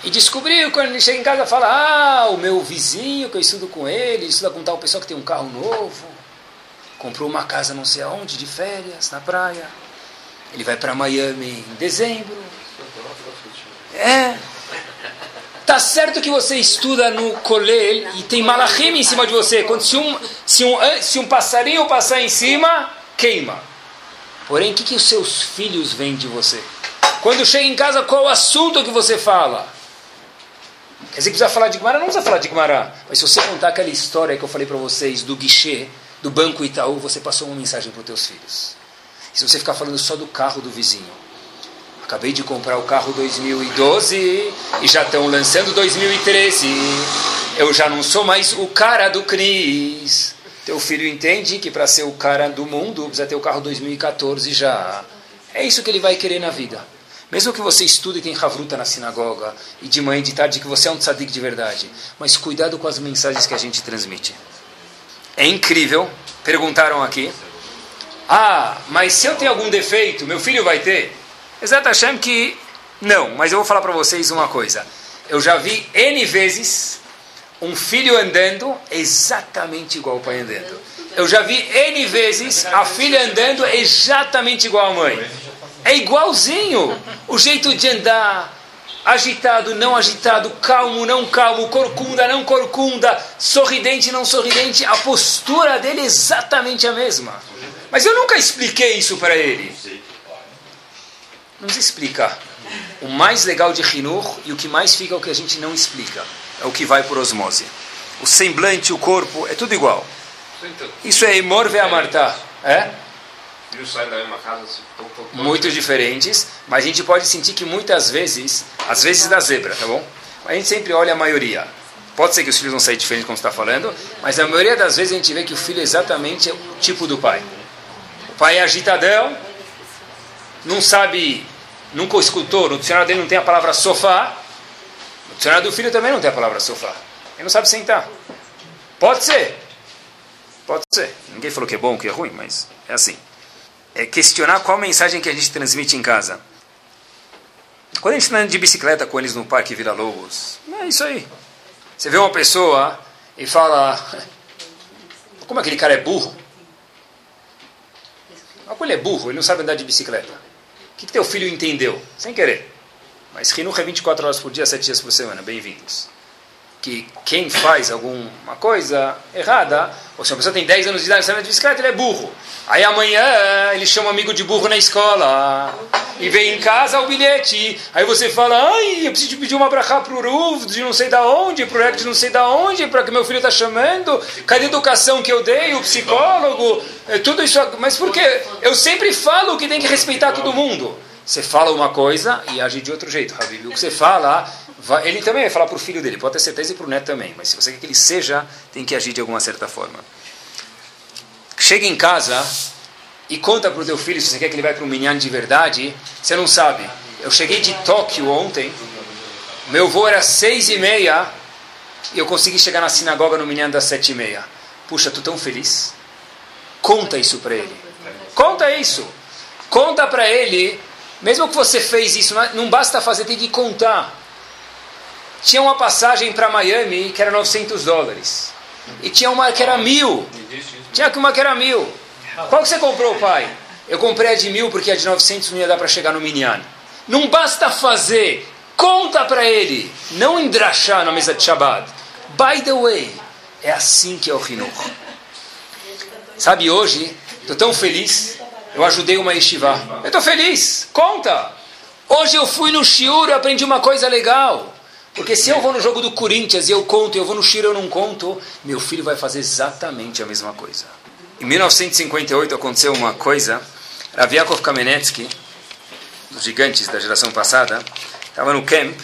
E descobriu, quando ele chega em casa, fala, ah, o meu vizinho, que eu estudo com ele, estuda com tal pessoa que tem um carro novo, comprou uma casa não sei aonde, de férias, na praia. Ele vai para Miami em dezembro. É, Tá certo que você estuda no colel e tem malachim em cima de você. Quando se um, se um, se um passarinho passar em cima, queima. Porém, o que, que os seus filhos veem de você? Quando chega em casa, qual o assunto que você fala? Quer dizer que precisa falar de Gumará? Não precisa falar de Gumará. Mas se você contar aquela história que eu falei para vocês do guichê, do Banco Itaú, você passou uma mensagem para os teus filhos. E se você ficar falando só do carro do vizinho, Acabei de comprar o carro 2012 e já estão lançando 2013. Eu já não sou mais o cara do Cris. Teu filho entende que para ser o cara do mundo precisa ter o carro 2014 já. É isso que ele vai querer na vida. Mesmo que você estude e tenha havruta na sinagoga e de manhã e de tarde que você é um tzadik de verdade, mas cuidado com as mensagens que a gente transmite. É incrível. Perguntaram aqui. Ah, mas se eu tenho algum defeito, meu filho vai ter? Exato Hashem que não, mas eu vou falar para vocês uma coisa. Eu já vi N vezes um filho andando exatamente igual ao pai andando. Eu já vi N vezes a filha andando exatamente igual à mãe. É igualzinho. O jeito de andar, agitado, não agitado, calmo, não calmo, corcunda, não corcunda, sorridente, não sorridente, a postura dele é exatamente a mesma. Mas eu nunca expliquei isso para ele. Nos explica. o mais legal de Hinur e o que mais fica é o que a gente não explica. É o que vai por osmose. O semblante, o corpo, é tudo igual. Isso é Emor Ve'amartá. É? Filhos saem da mesma casa, se tão- tão- tão- Muito diferentes, mas a gente pode sentir que muitas vezes, às vezes da zebra, tá bom? A gente sempre olha a maioria. Pode ser que os filhos não saiam diferentes como você está falando, mas a maioria das vezes a gente vê que o filho é exatamente o tipo do pai. O pai é agitadão, não sabe, nunca escutou, no dicionário dele não tem a palavra sofá, no dicionário do filho também não tem a palavra sofá. Ele não sabe sentar. Pode ser. Pode ser. Ninguém falou que é bom, que é ruim, mas é assim. É questionar qual mensagem que a gente transmite em casa. Quando a gente está andando de bicicleta com eles no Parque Vila Lobos, é isso aí. Você vê uma pessoa e fala: Como aquele cara é burro? Mas ele é burro, ele não sabe andar de bicicleta. Que, que teu filho entendeu? Sem querer. Mas Rinuch é 24 horas por dia, 7 dias por semana. Bem-vindos. Que quem faz alguma coisa errada, ou se uma pessoa tem 10 anos de idade e de bicicleta, ele é burro. Aí amanhã ele chama um amigo de burro na escola e vem em casa o bilhete. Aí você fala, ai, eu preciso pedir uma brachá pro Ruf de não sei da onde, pro Rec de não sei da onde, para que meu filho está chamando. Cadê a educação que eu dei, o psicólogo? É, tudo isso. Mas por quê? Eu sempre falo que tem que respeitar todo mundo. Você fala uma coisa e age de outro jeito, Habib. O que você fala, ele também vai falar para o filho dele, pode ter certeza e para o neto também. Mas se você quer que ele seja, tem que agir de alguma certa forma. Chega em casa e conta para o teu filho se você quer que ele vá para um minyan de verdade. Você não sabe. Eu cheguei de Tóquio ontem. Meu voo era seis e meia e eu consegui chegar na sinagoga no minyan das sete e meia. Puxa, tô tão feliz. Conta isso para ele. Conta isso. Conta para ele. Mesmo que você fez isso, não basta fazer, tem que contar. Tinha uma passagem para Miami que era 900 dólares. E tinha uma que era mil. Tinha uma que era mil. Qual que você comprou, pai? Eu comprei a de mil porque a de 900 não ia dar para chegar no Minyan. Não basta fazer. Conta para ele. Não endrachar na mesa de Shabbat. By the way, é assim que é o Hinuch. Sabe, hoje, estou tão feliz, eu ajudei uma yeshiva. Eu estou feliz, conta! Hoje eu fui no shiur e aprendi uma coisa legal. Porque se eu vou no jogo do Corinthians e eu conto, e eu vou no shiur e eu não conto, meu filho vai fazer exatamente a mesma coisa. Em 1958 aconteceu uma coisa, Rav Yaakov Kamenetsky, dos gigantes da geração passada, estava no camp,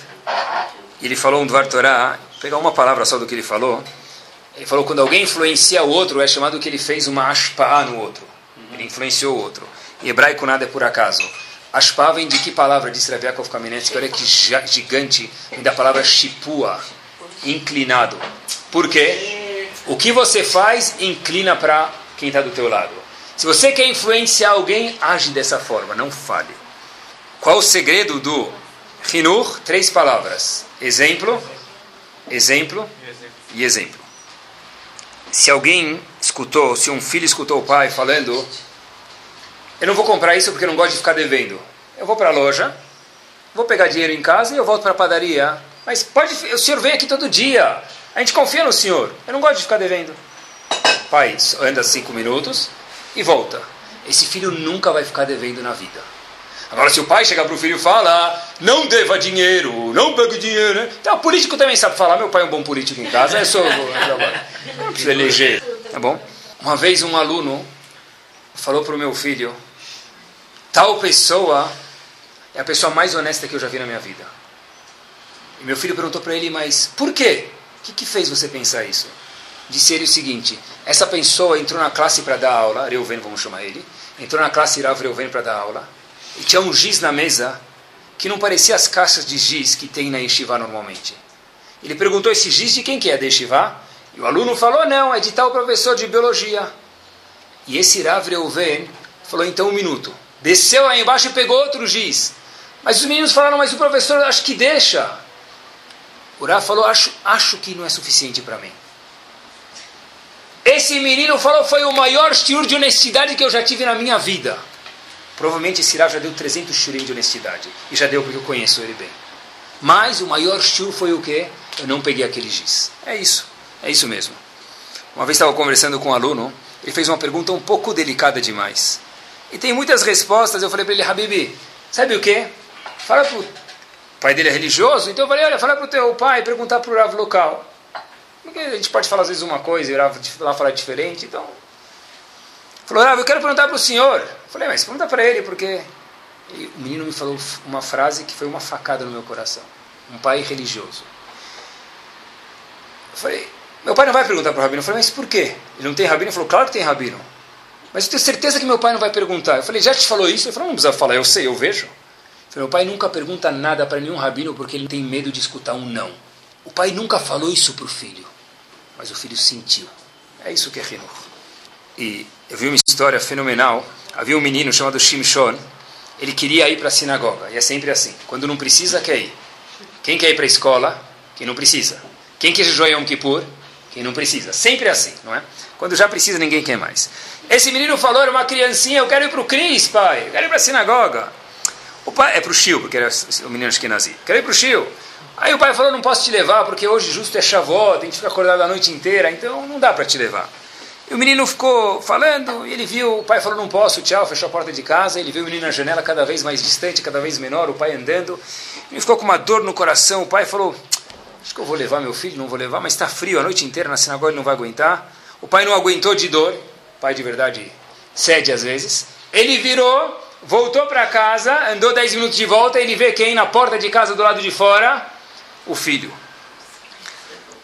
e ele falou um Dvar Torah, vou pegar uma palavra só do que ele falou, ele falou quando alguém influencia o outro, é chamado que ele fez uma ashpa'ah no outro. Ele influenciou o outro. Em hebraico nada é por acaso. Ashpa'ah vem de que palavra? Disse Rav Yaakov Kamenetsky. Olha que gigante. Da palavra shipua. Inclinado. Por quê? O que você faz inclina para quem está do teu lado. Se você quer influenciar alguém, age dessa forma. Não fale. Qual o segredo do Hinur? Três palavras. Exemplo, exemplo e exemplo. Se alguém escutou, se um filho escutou o pai falando, eu não vou comprar isso porque eu não gosto de ficar devendo. Eu vou para a loja, vou pegar dinheiro em casa e eu volto para a padaria. Mas pode, o senhor vem aqui todo dia. A gente confia no senhor. Eu não gosto de ficar devendo. Pai anda cinco minutos e volta. Esse filho nunca vai ficar devendo na vida. Agora, se o pai chegar para o filho e falar, não deva dinheiro, não pegue dinheiro, né? Então, o político também sabe falar. Meu pai é um bom político em casa, é só. Não precisa eleger. Tá bom? Uma vez um aluno falou para o meu filho: tal pessoa é a pessoa mais honesta que eu já vi na minha vida. E meu filho perguntou para ele: mas por quê? O que, que fez você pensar isso? Disse ele o seguinte: essa pessoa entrou na classe para dar aula, Reuven, vamos chamar ele, entrou na classe Rav Reuven para dar aula, e tinha um giz na mesa que não parecia as caixas de giz que tem na yeshiva normalmente. Ele perguntou esse giz de quem que é da yeshiva? E o aluno falou, não, é de tal professor de biologia. E esse Rav Reuven falou, então um minuto. Desceu aí embaixo e pegou outro giz. Mas os meninos falaram, mas o professor acho que deixa. O Rav falou, acho, acho que não é suficiente para mim. Esse menino falou, foi o maior shiur de honestidade que eu já tive na minha vida. Provavelmente esse Rav já deu 300 shurim de honestidade. E já deu porque eu conheço ele bem. Mas o maior shur foi o quê? Eu não peguei aquele giz. É isso. É isso mesmo. Uma vez estava conversando com um aluno, ele fez uma pergunta um pouco delicada demais. E tem muitas respostas. Eu falei para ele, Habibi, sabe o quê? fala pro... O pai dele é religioso, então eu falei, olha, fala pro teu pai perguntar pro Rav local. Porque a gente pode falar às vezes uma coisa e o Rav lá falar diferente, então... Falou, Rav, eu quero perguntar pro senhor. Eu falei, mas pergunta para ele, porque... E o menino me falou uma frase que foi uma facada no meu coração. Um pai religioso. Eu falei, meu pai não vai perguntar para o rabino. Eu falei, mas por quê? Ele não tem rabino? Ele falou, claro que tem rabino. Mas eu tenho certeza que meu pai não vai perguntar. Eu falei, já te falou isso? Ele falou, não precisa falar, eu sei, eu vejo. Eu falei, meu pai nunca pergunta nada para nenhum rabino porque ele tem medo de escutar um não. O pai nunca falou isso para o filho, mas o filho sentiu. É isso que é Hinur. E eu vi uma história fenomenal. Havia um menino chamado Shimshon. Ele queria ir para a sinagoga. E é sempre assim. Quando não precisa, quer ir. Quem quer ir para a escola? Quem não precisa. Quem quer jejuar Yom Kippur? Quem não precisa. Sempre assim, não é? Quando já precisa, ninguém quer mais. Esse menino falou, era uma criancinha, eu quero ir para o Cris, pai. Eu quero ir para a sinagoga. O pai, é para o Shio, porque era o menino Ashkenazi. Quero ir para o Shio. Aí o pai falou, não posso te levar, porque hoje justo é Shavuot, a gente fica acordado a noite inteira, então não dá para te levar. E o menino ficou falando, e ele viu, o pai falou, não posso, tchau, fechou a porta de casa, ele viu o menino na janela cada vez mais distante, cada vez menor, o pai andando, ele ficou com uma dor no coração, o pai falou, acho que eu vou levar meu filho, não vou levar, mas está frio a noite inteira na sinagoga, ele não vai aguentar. O pai não aguentou de dor, pai de verdade cede às vezes, ele virou, voltou para casa, andou 10 minutos de volta, ele vê quem na porta de casa do lado de fora? O filho.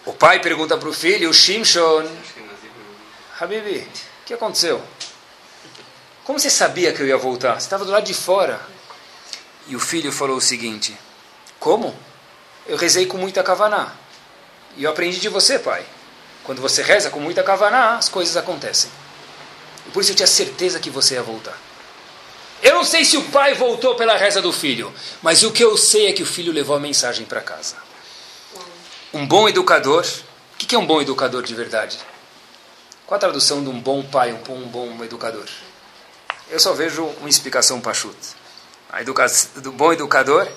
O pai pergunta para o filho, Shimshon, Habibi, o que aconteceu? Como você sabia que eu ia voltar? Você estava do lado de fora. E o filho falou o seguinte: Como? Eu rezei com muita kavaná. E eu aprendi de você, pai. Quando você reza com muita kavaná, as coisas acontecem. E por isso eu tinha certeza que você ia voltar. Eu não sei se o pai voltou pela reza do filho, mas o que eu sei é que o filho levou a mensagem para casa. Um bom educador. O que é um bom educador de verdade? Qual a tradução de um bom pai, um bom, educador? Eu só vejo uma explicação pachut. A educação do bom educador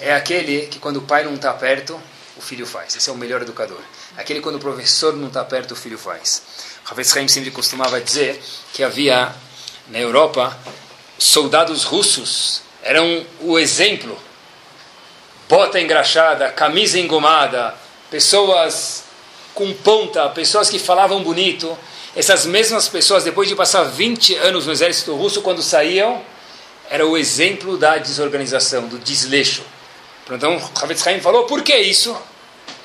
é aquele que quando o pai não está perto, o filho faz. Esse é o melhor educador. Aquele quando o professor não está perto, o filho faz. Havetz Haim sempre costumava dizer que havia na Europa soldados russos eram o exemplo. Bota engraxada, camisa engomada, pessoas com ponta, pessoas que falavam bonito. Essas mesmas pessoas, depois de passar 20 anos no exército russo, quando saíam, era o exemplo da desorganização, do desleixo. Então, Havetz Haim falou, por que isso?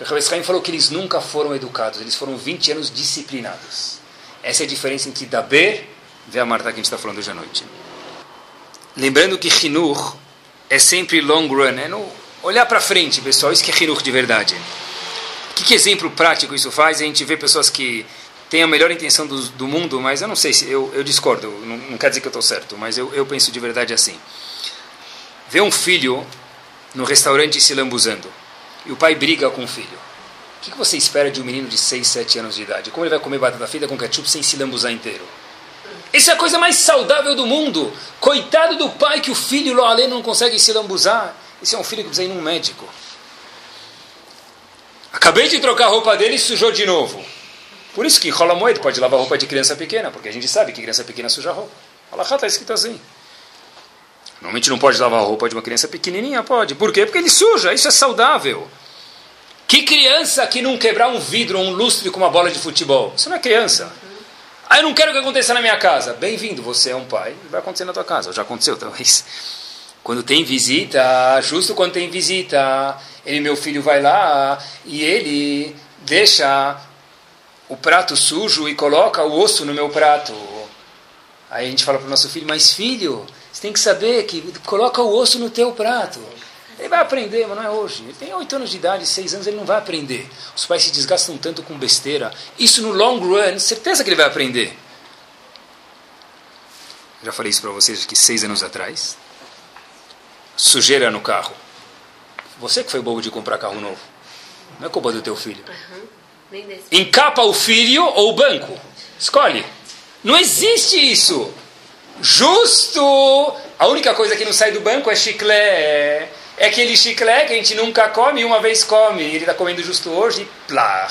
O Havetz Haim falou que eles nunca foram educados, eles foram 20 anos disciplinados. Essa é a diferença entre Daber e a Marta que a gente está falando hoje à noite. Lembrando que Hinur é sempre long run, é no olhar para frente, pessoal, isso que é Hinur de verdade. Que, que exemplo prático isso faz? A gente vê pessoas que têm a melhor intenção do, do mundo, mas eu não sei se eu, eu discordo, não, não quer dizer que eu estou certo, mas eu, eu penso de verdade assim. Vê um filho no restaurante se lambuzando e o pai briga com o filho. O que, você espera de um menino de 6, 7 anos de idade? Como ele vai comer batata frita com ketchup sem se lambuzar inteiro? Isso é a coisa mais saudável do mundo. Coitado do pai que o filho lá além não consegue se lambuzar. Esse é um filho que precisa ir num médico. Acabei de trocar a roupa dele e sujou de novo. Por isso que rola moeda pode lavar roupa de criança pequena, porque a gente sabe que criança pequena suja roupa. Allah está escrito assim. Normalmente não pode lavar a roupa de uma criança pequenininha, pode. Por quê? Porque ele suja, isso é saudável. Que criança que não quebrar um vidro ou um lustre com uma bola de futebol? Isso não é criança. Ah, eu não quero que aconteça na minha casa. Bem-vindo, você é um pai, vai acontecer na tua casa. Já aconteceu, talvez. Quando tem visita, justo quando tem visita, ele, meu filho, vai lá e ele deixa o prato sujo e coloca o osso no meu prato. Aí a gente fala para o nosso filho, mas filho, tem que saber que coloca o osso no teu prato. Ele vai aprender, mas não é hoje. Ele tem oito anos de idade, seis anos, ele não vai aprender. Os pais se desgastam tanto com besteira. Isso no long run, certeza que ele vai aprender. Já falei isso para vocês aqui seis anos atrás. Sujeira no carro. Você que foi bobo de comprar carro novo. Não é culpa do teu filho. Encapa o filho ou o banco. Escolhe. Não existe isso. Justo. A única coisa que não sai do banco é chiclete. É aquele chiclete que a gente nunca come e uma vez come. Ele está comendo justo hoje e plá.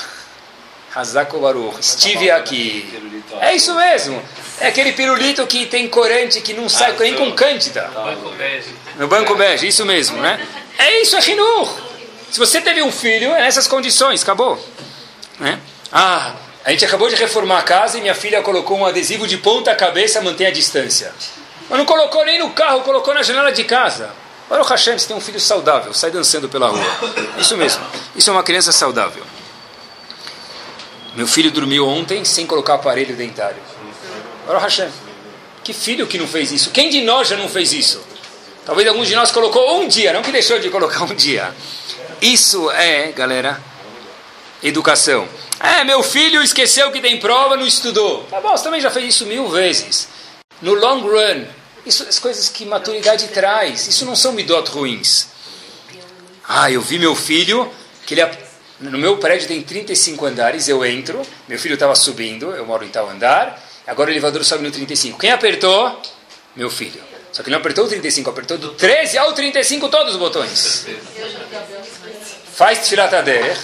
Hazako Baruch. Estive aqui. É isso mesmo. É aquele pirulito que tem corante, que não sai nem com cândida. Banco bege. No banco bege, isso mesmo, né? É isso, é Rinur. Se você teve um filho, é nessas condições, acabou. Né? Ah, a gente acabou de reformar a casa e minha filha colocou um adesivo de ponta cabeça, mantém a distância. Mas não colocou nem no carro, colocou na janela de casa. Olha o Hashem, você tem um filho saudável, sai dançando pela rua. Isso mesmo, isso é uma criança saudável. Meu filho dormiu ontem sem colocar aparelho dentário. Olha o Hashem. Que filho que não fez isso? Quem de nós já não fez isso? Talvez alguns de nós colocou um dia, não que deixou de colocar um dia. Isso é, galera, educação. É, meu filho esqueceu que tem prova, não estudou. Tá bom, você também já fez isso mil vezes. No long run, isso as coisas que maturidade traz. Isso não são midot ruins. Ah, eu vi meu filho, que ele no meu prédio tem 35 andares, eu entro, meu filho estava subindo, eu moro em tal andar, agora o elevador sobe no 35. Quem apertou? Meu filho. Só que ele não apertou o 35, apertou do 13 ao 35 todos os botões. Faz tfilatader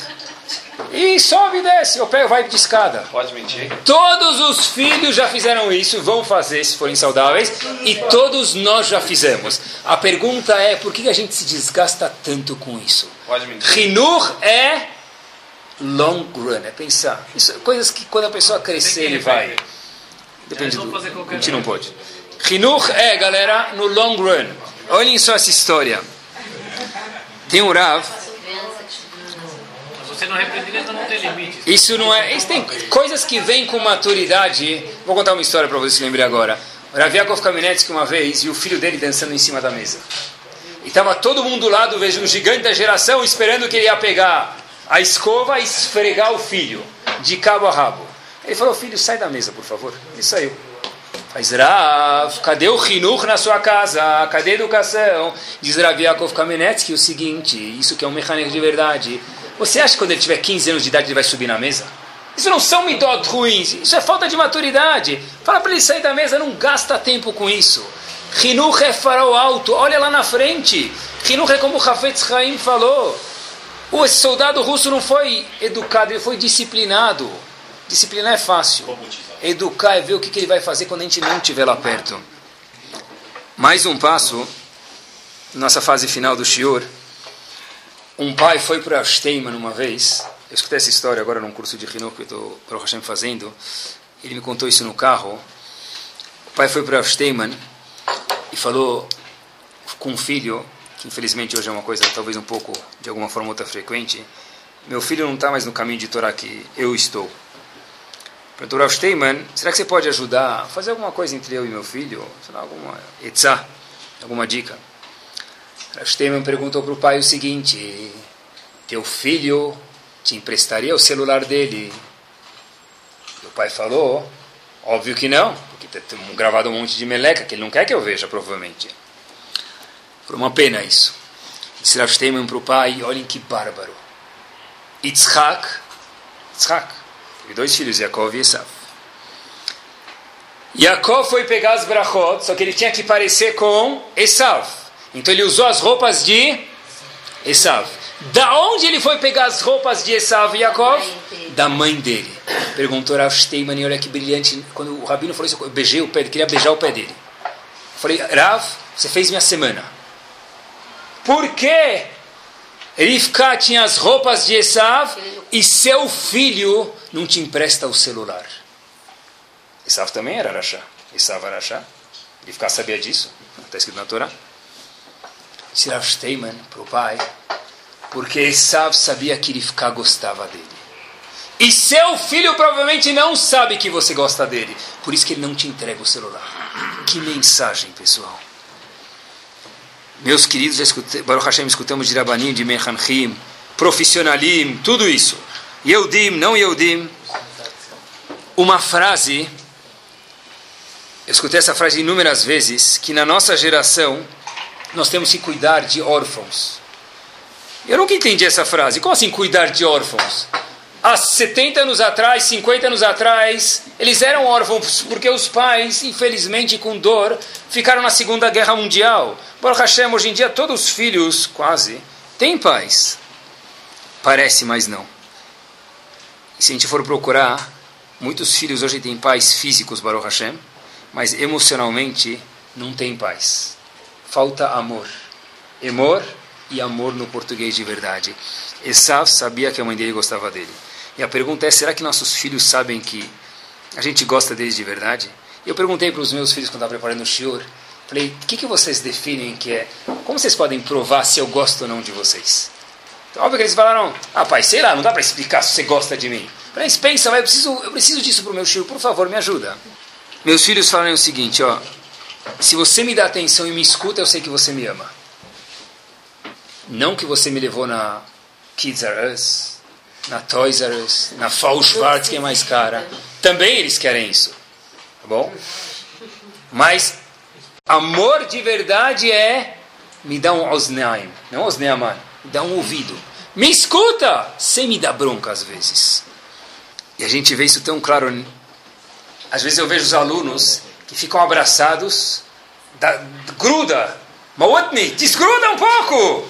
e sobe e desce, ou pega, vai de escada. Pode mentir. Todos os filhos já fizeram isso, vão fazer se forem saudáveis, e todos nós já fizemos. A pergunta é, por que a gente se desgasta tanto com isso? Pode mentir. Rinur é long run, é pensar. Isso, coisas que quando a pessoa crescer ele vai. Depende do. A gente não pode. Rinur é, galera, no long run. Olhem só essa história. Tem um Rav Você não repreende, então não tem limites. Isso não é. Isso tem coisas que vêm com maturidade. Vou contar uma história para você se lembrar agora. O Rav Yaakov Kamenetsky uma vez e o filho dele dançando em cima da mesa. E estava todo mundo do vejo um gigante da geração esperando que ele ia pegar a escova e esfregar o filho de cabo a rabo. Ele falou: Filho, sai da mesa, por favor. Ele saiu. Faz Rav, cadê o Hinur na sua casa? Cadê a educação? Diz Rav Kamenetsky o seguinte: Isso que é um mecânico de verdade. Você acha que quando ele tiver 15 anos de idade ele vai subir na mesa? Isso não são midot ruins, isso é falta de maturidade. Fala para ele sair da mesa, não gasta tempo com isso. Hinuch é farol alto, olha lá na frente. Hinuch é como o Hafetz Haim falou. O soldado russo não foi educado, ele foi disciplinado. Disciplinar é fácil. Educar é ver o que, que ele vai fazer quando a gente não estiver lá perto. Mais um passo, nossa fase final do Shior. Um pai foi para Steinman uma vez. Eu escutei essa história agora num curso de Rinok que eu estou, para Hashem, fazendo. Ele me contou isso no carro. O pai foi para Steinman e falou com um filho, que infelizmente hoje é uma coisa talvez um pouco, de alguma forma outra frequente. Meu filho não está mais no caminho de Torá que eu estou. Perguntou Rav Steinman, será que você pode ajudar fazer alguma coisa entre eu e meu filho? Sei lá, alguma etzá, alguma dica? Rav Steinman perguntou para o pai o seguinte, teu filho te emprestaria o celular dele? E o pai falou, óbvio que não, porque tem gravado um monte de meleca que ele não quer que eu veja, provavelmente. Foi uma pena isso. Disse Rav Steinman para o pai, olhem que bárbaro. Yitzhak, Yitzhak, Teve dois filhos, Yaakov e Esav. Yaakov foi pegar as brachot, só que ele tinha que parecer com Esav. Então ele usou as roupas de Esav. Da onde ele foi pegar as roupas de Esav e Yaakov? Da mãe dele. Perguntou Rav Steinman, olha que brilhante. Quando o rabino falou isso, eu beijei o pé, queria beijar o pé dele. Eu falei, Rav, você fez minha semana. Por que Rivka tinha as roupas de Esav e seu filho não te empresta o celular. Esav também era Arachá. Esav Arachá. Rivka sabia disso. Está escrito na Torá. Disse Rav Steinman para o pai, porque Esav sabia que Rivka gostava dele. E seu filho provavelmente não sabe que você gosta dele. Por isso que ele não te entrega o celular. Que mensagem, pessoal. Meus queridos, já Baruch Hashem, escutamos de Rabanim, de Mechanchim, profissionalim, tudo isso. Yehudim, não Yehudim. Uma frase, eu escutei essa frase inúmeras vezes, que na nossa geração nós temos que cuidar de órfãos. Eu nunca entendi essa frase. Como assim cuidar de órfãos? Há 70 anos atrás, 50 anos atrás, eles eram órfãos porque os pais, infelizmente com dor, ficaram na Segunda Guerra Mundial. Baruch Hashem, hoje em dia todos os filhos, quase, têm pais. Parece, mas não. E se a gente for procurar, muitos filhos hoje têm pais físicos, Baruch Hashem, mas emocionalmente não tem paz. Falta amor. Amor e amor no português de verdade. Esav sabia que a mãe dele gostava dele. E a pergunta é: será que nossos filhos sabem que a gente gosta deles de verdade? Eu perguntei para os meus filhos quando estava preparando o shiur, falei: o que, que vocês definem que é? Como vocês podem provar se eu gosto ou não de vocês? Então, óbvio que eles falaram: ah, pai, sei lá, não dá para explicar se você gosta de mim. Falei, pensa, eu preciso, eu preciso disso para o meu shiur, por favor, me ajuda. Meus filhos falaram o seguinte: ó, se você me dá atenção e me escuta, eu sei que você me ama. Não que você me levou na Kids R Us, na Toys R Us, na Fall que é mais cara. Também eles querem isso. Tá bom? Mas amor de verdade é me dá um osneim, não osneaman, me dá um ouvido. Me escuta, sem me dar bronca às vezes. E a gente vê isso tão claro. Às vezes eu vejo os alunos que ficam abraçados, da, gruda, Mawatni, desgruda um pouco.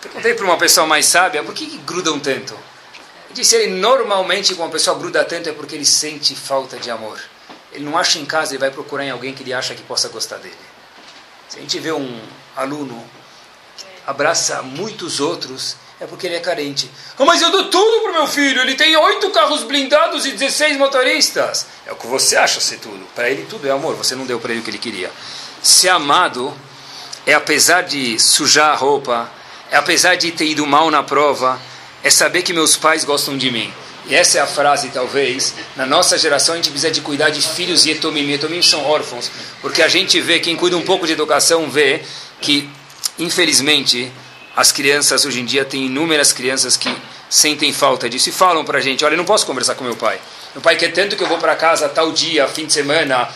Perguntei para uma pessoa mais sábia, por que, que grudam tanto? Ele disse, ele normalmente, quando uma pessoa gruda tanto, é porque ele sente falta de amor. Ele não acha em casa, ele vai procurar em alguém que ele acha que possa gostar dele. Se a gente vê um aluno que abraça muitos outros, é porque ele é carente. Oh, mas eu dou tudo para meu filho, ele tem oito carros blindados e 16 motoristas. É o que você acha ser tudo. Para ele tudo é amor, você não deu para ele o que ele queria. Ser amado é apesar de sujar a roupa, é apesar de ter ido mal na prova, é saber que meus pais gostam de mim. E essa é a frase, talvez, na nossa geração a gente precisa de cuidar de filhos e etomim. Etomim são órfãos, porque a gente vê, quem cuida um pouco de educação vê que, infelizmente, as crianças hoje em dia, tem inúmeras crianças que sentem falta disso e falam para a gente, olha, eu não posso conversar com meu pai. Meu pai quer tanto que eu vou para casa tal dia, fim de semana,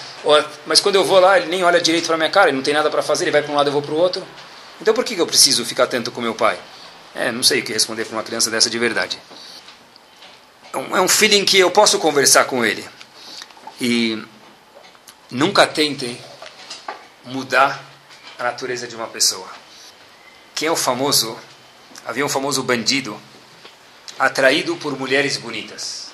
mas quando eu vou lá, ele nem olha direito para minha cara, ele não tem nada para fazer, ele vai para um lado, eu vou para o outro. Então por que eu preciso ficar tanto com meu pai? É, não sei o que responder para uma criança dessa de verdade. É um feeling que eu posso conversar com ele. E nunca tentem mudar a natureza de uma pessoa. Quem é o famoso? Havia um famoso bandido atraído por mulheres bonitas.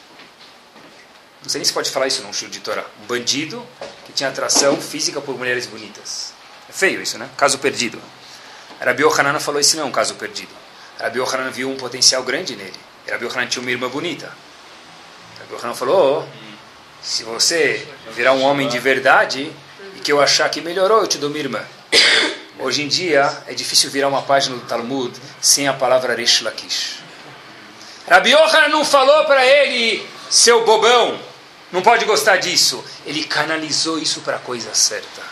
Não sei nem se pode falar isso num show de Torá. Um bandido que tinha atração física por mulheres bonitas. É feio isso, né? Caso perdido. Rabi Ohanan falou isso não é um caso perdido. Rabi Ohanan viu um potencial grande nele. Rabi Ohanan tinha uma irmã bonita. Rabi Ohanan falou, oh, se você virar um homem de verdade e que eu achar que melhorou, eu te dou minha irmã. Hoje em dia é difícil virar uma página do Talmud sem a palavra Resh Lakish. Rabi Ohanan não falou para ele, seu bobão, não pode gostar disso. Ele canalizou isso para a coisa certa.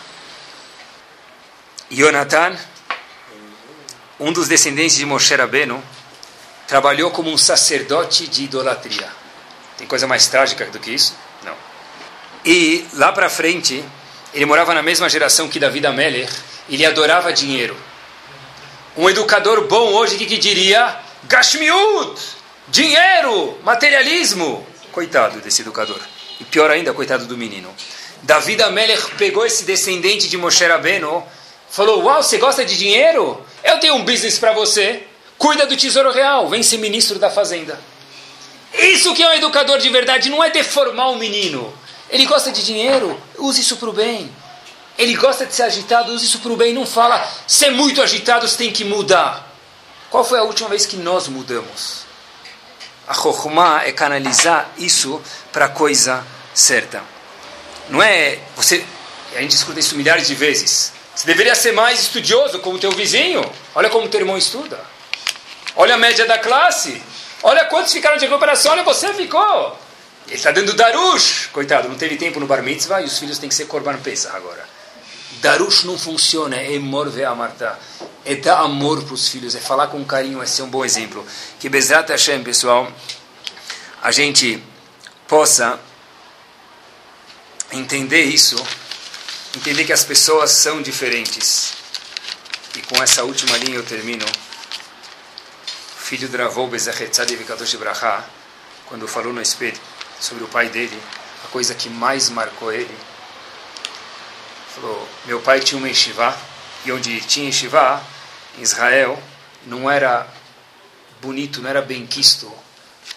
Jonathan um dos descendentes de Moshe Rabbeinu, trabalhou como um sacerdote de idolatria. Tem coisa mais trágica do que isso? Não. E lá para frente, ele morava na mesma geração que David Ameller, ele adorava dinheiro. Um educador bom hoje, que, que diria? Gashmiut! Dinheiro! Materialismo! Coitado desse educador. E pior ainda, coitado do menino. David Ameller pegou esse descendente de Moshe Rabbeinu, falou, uau, você gosta de dinheiro? Eu tenho um business para você. Cuida do tesouro real. Vem ser ministro da fazenda. Isso que é um educador de verdade. Não é deformar o um menino. Ele gosta de dinheiro. Use isso para o bem. Ele gosta de ser agitado. Use isso para o bem. Não fala, ser muito agitado, você tem que mudar. Qual foi a última vez que nós mudamos? A Chokhmah é canalizar isso para a coisa certa. Não é você. A gente escuta isso milhares de vezes. Você deveria ser mais estudioso como teu vizinho. Olha como teu irmão estuda. Olha a média da classe. Olha quantos ficaram de recuperação. Olha, você ficou. Ele está dando darush. Coitado, não teve tempo no bar mitzvah e os filhos têm que ser korban pesach agora. Darush não funciona. É amor ver amarta. É dar amor para os filhos. É falar com carinho. É ser um bom exemplo. Que Bezrat Hashem, pessoal, a gente possa entender isso entender que as pessoas são diferentes. E com essa última linha eu termino. O filho de Ravou Bezachetzad Vikadosh Braha, quando falou no espelho sobre o pai dele, a coisa que mais marcou ele, falou: Meu pai tinha uma yeshiva, e onde tinha yeshiva, em Israel, não era bonito, não era bem quisto.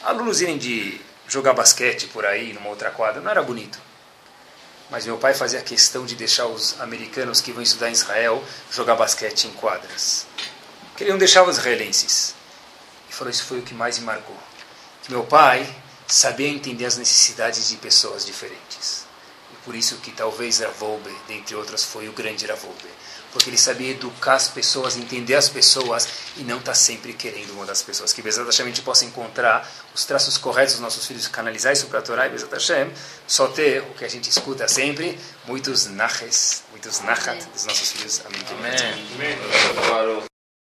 Alunos irem de jogar basquete por aí, numa outra quadra, não era bonito. mas meu pai fazia questão de deixar os americanos que vão estudar em Israel jogar basquete em quadras. Que ele não deixava os israelenses. E falou: Isso foi o que mais me marcou. Que meu pai sabia entender as necessidades de pessoas diferentes. E por isso que talvez Ravolbe, dentre outras, foi o grande Ravolbe porque ele sabia educar as pessoas, entender as pessoas e não estar tá sempre querendo mudar as pessoas. Que Bezat Hashem a gente possa encontrar os traços corretos dos nossos filhos, canalizar isso para a Torá e Bezat Hashem, só ter o que a gente escuta sempre, muitos naches, muitos nachat dos nossos filhos. Amém. Amém.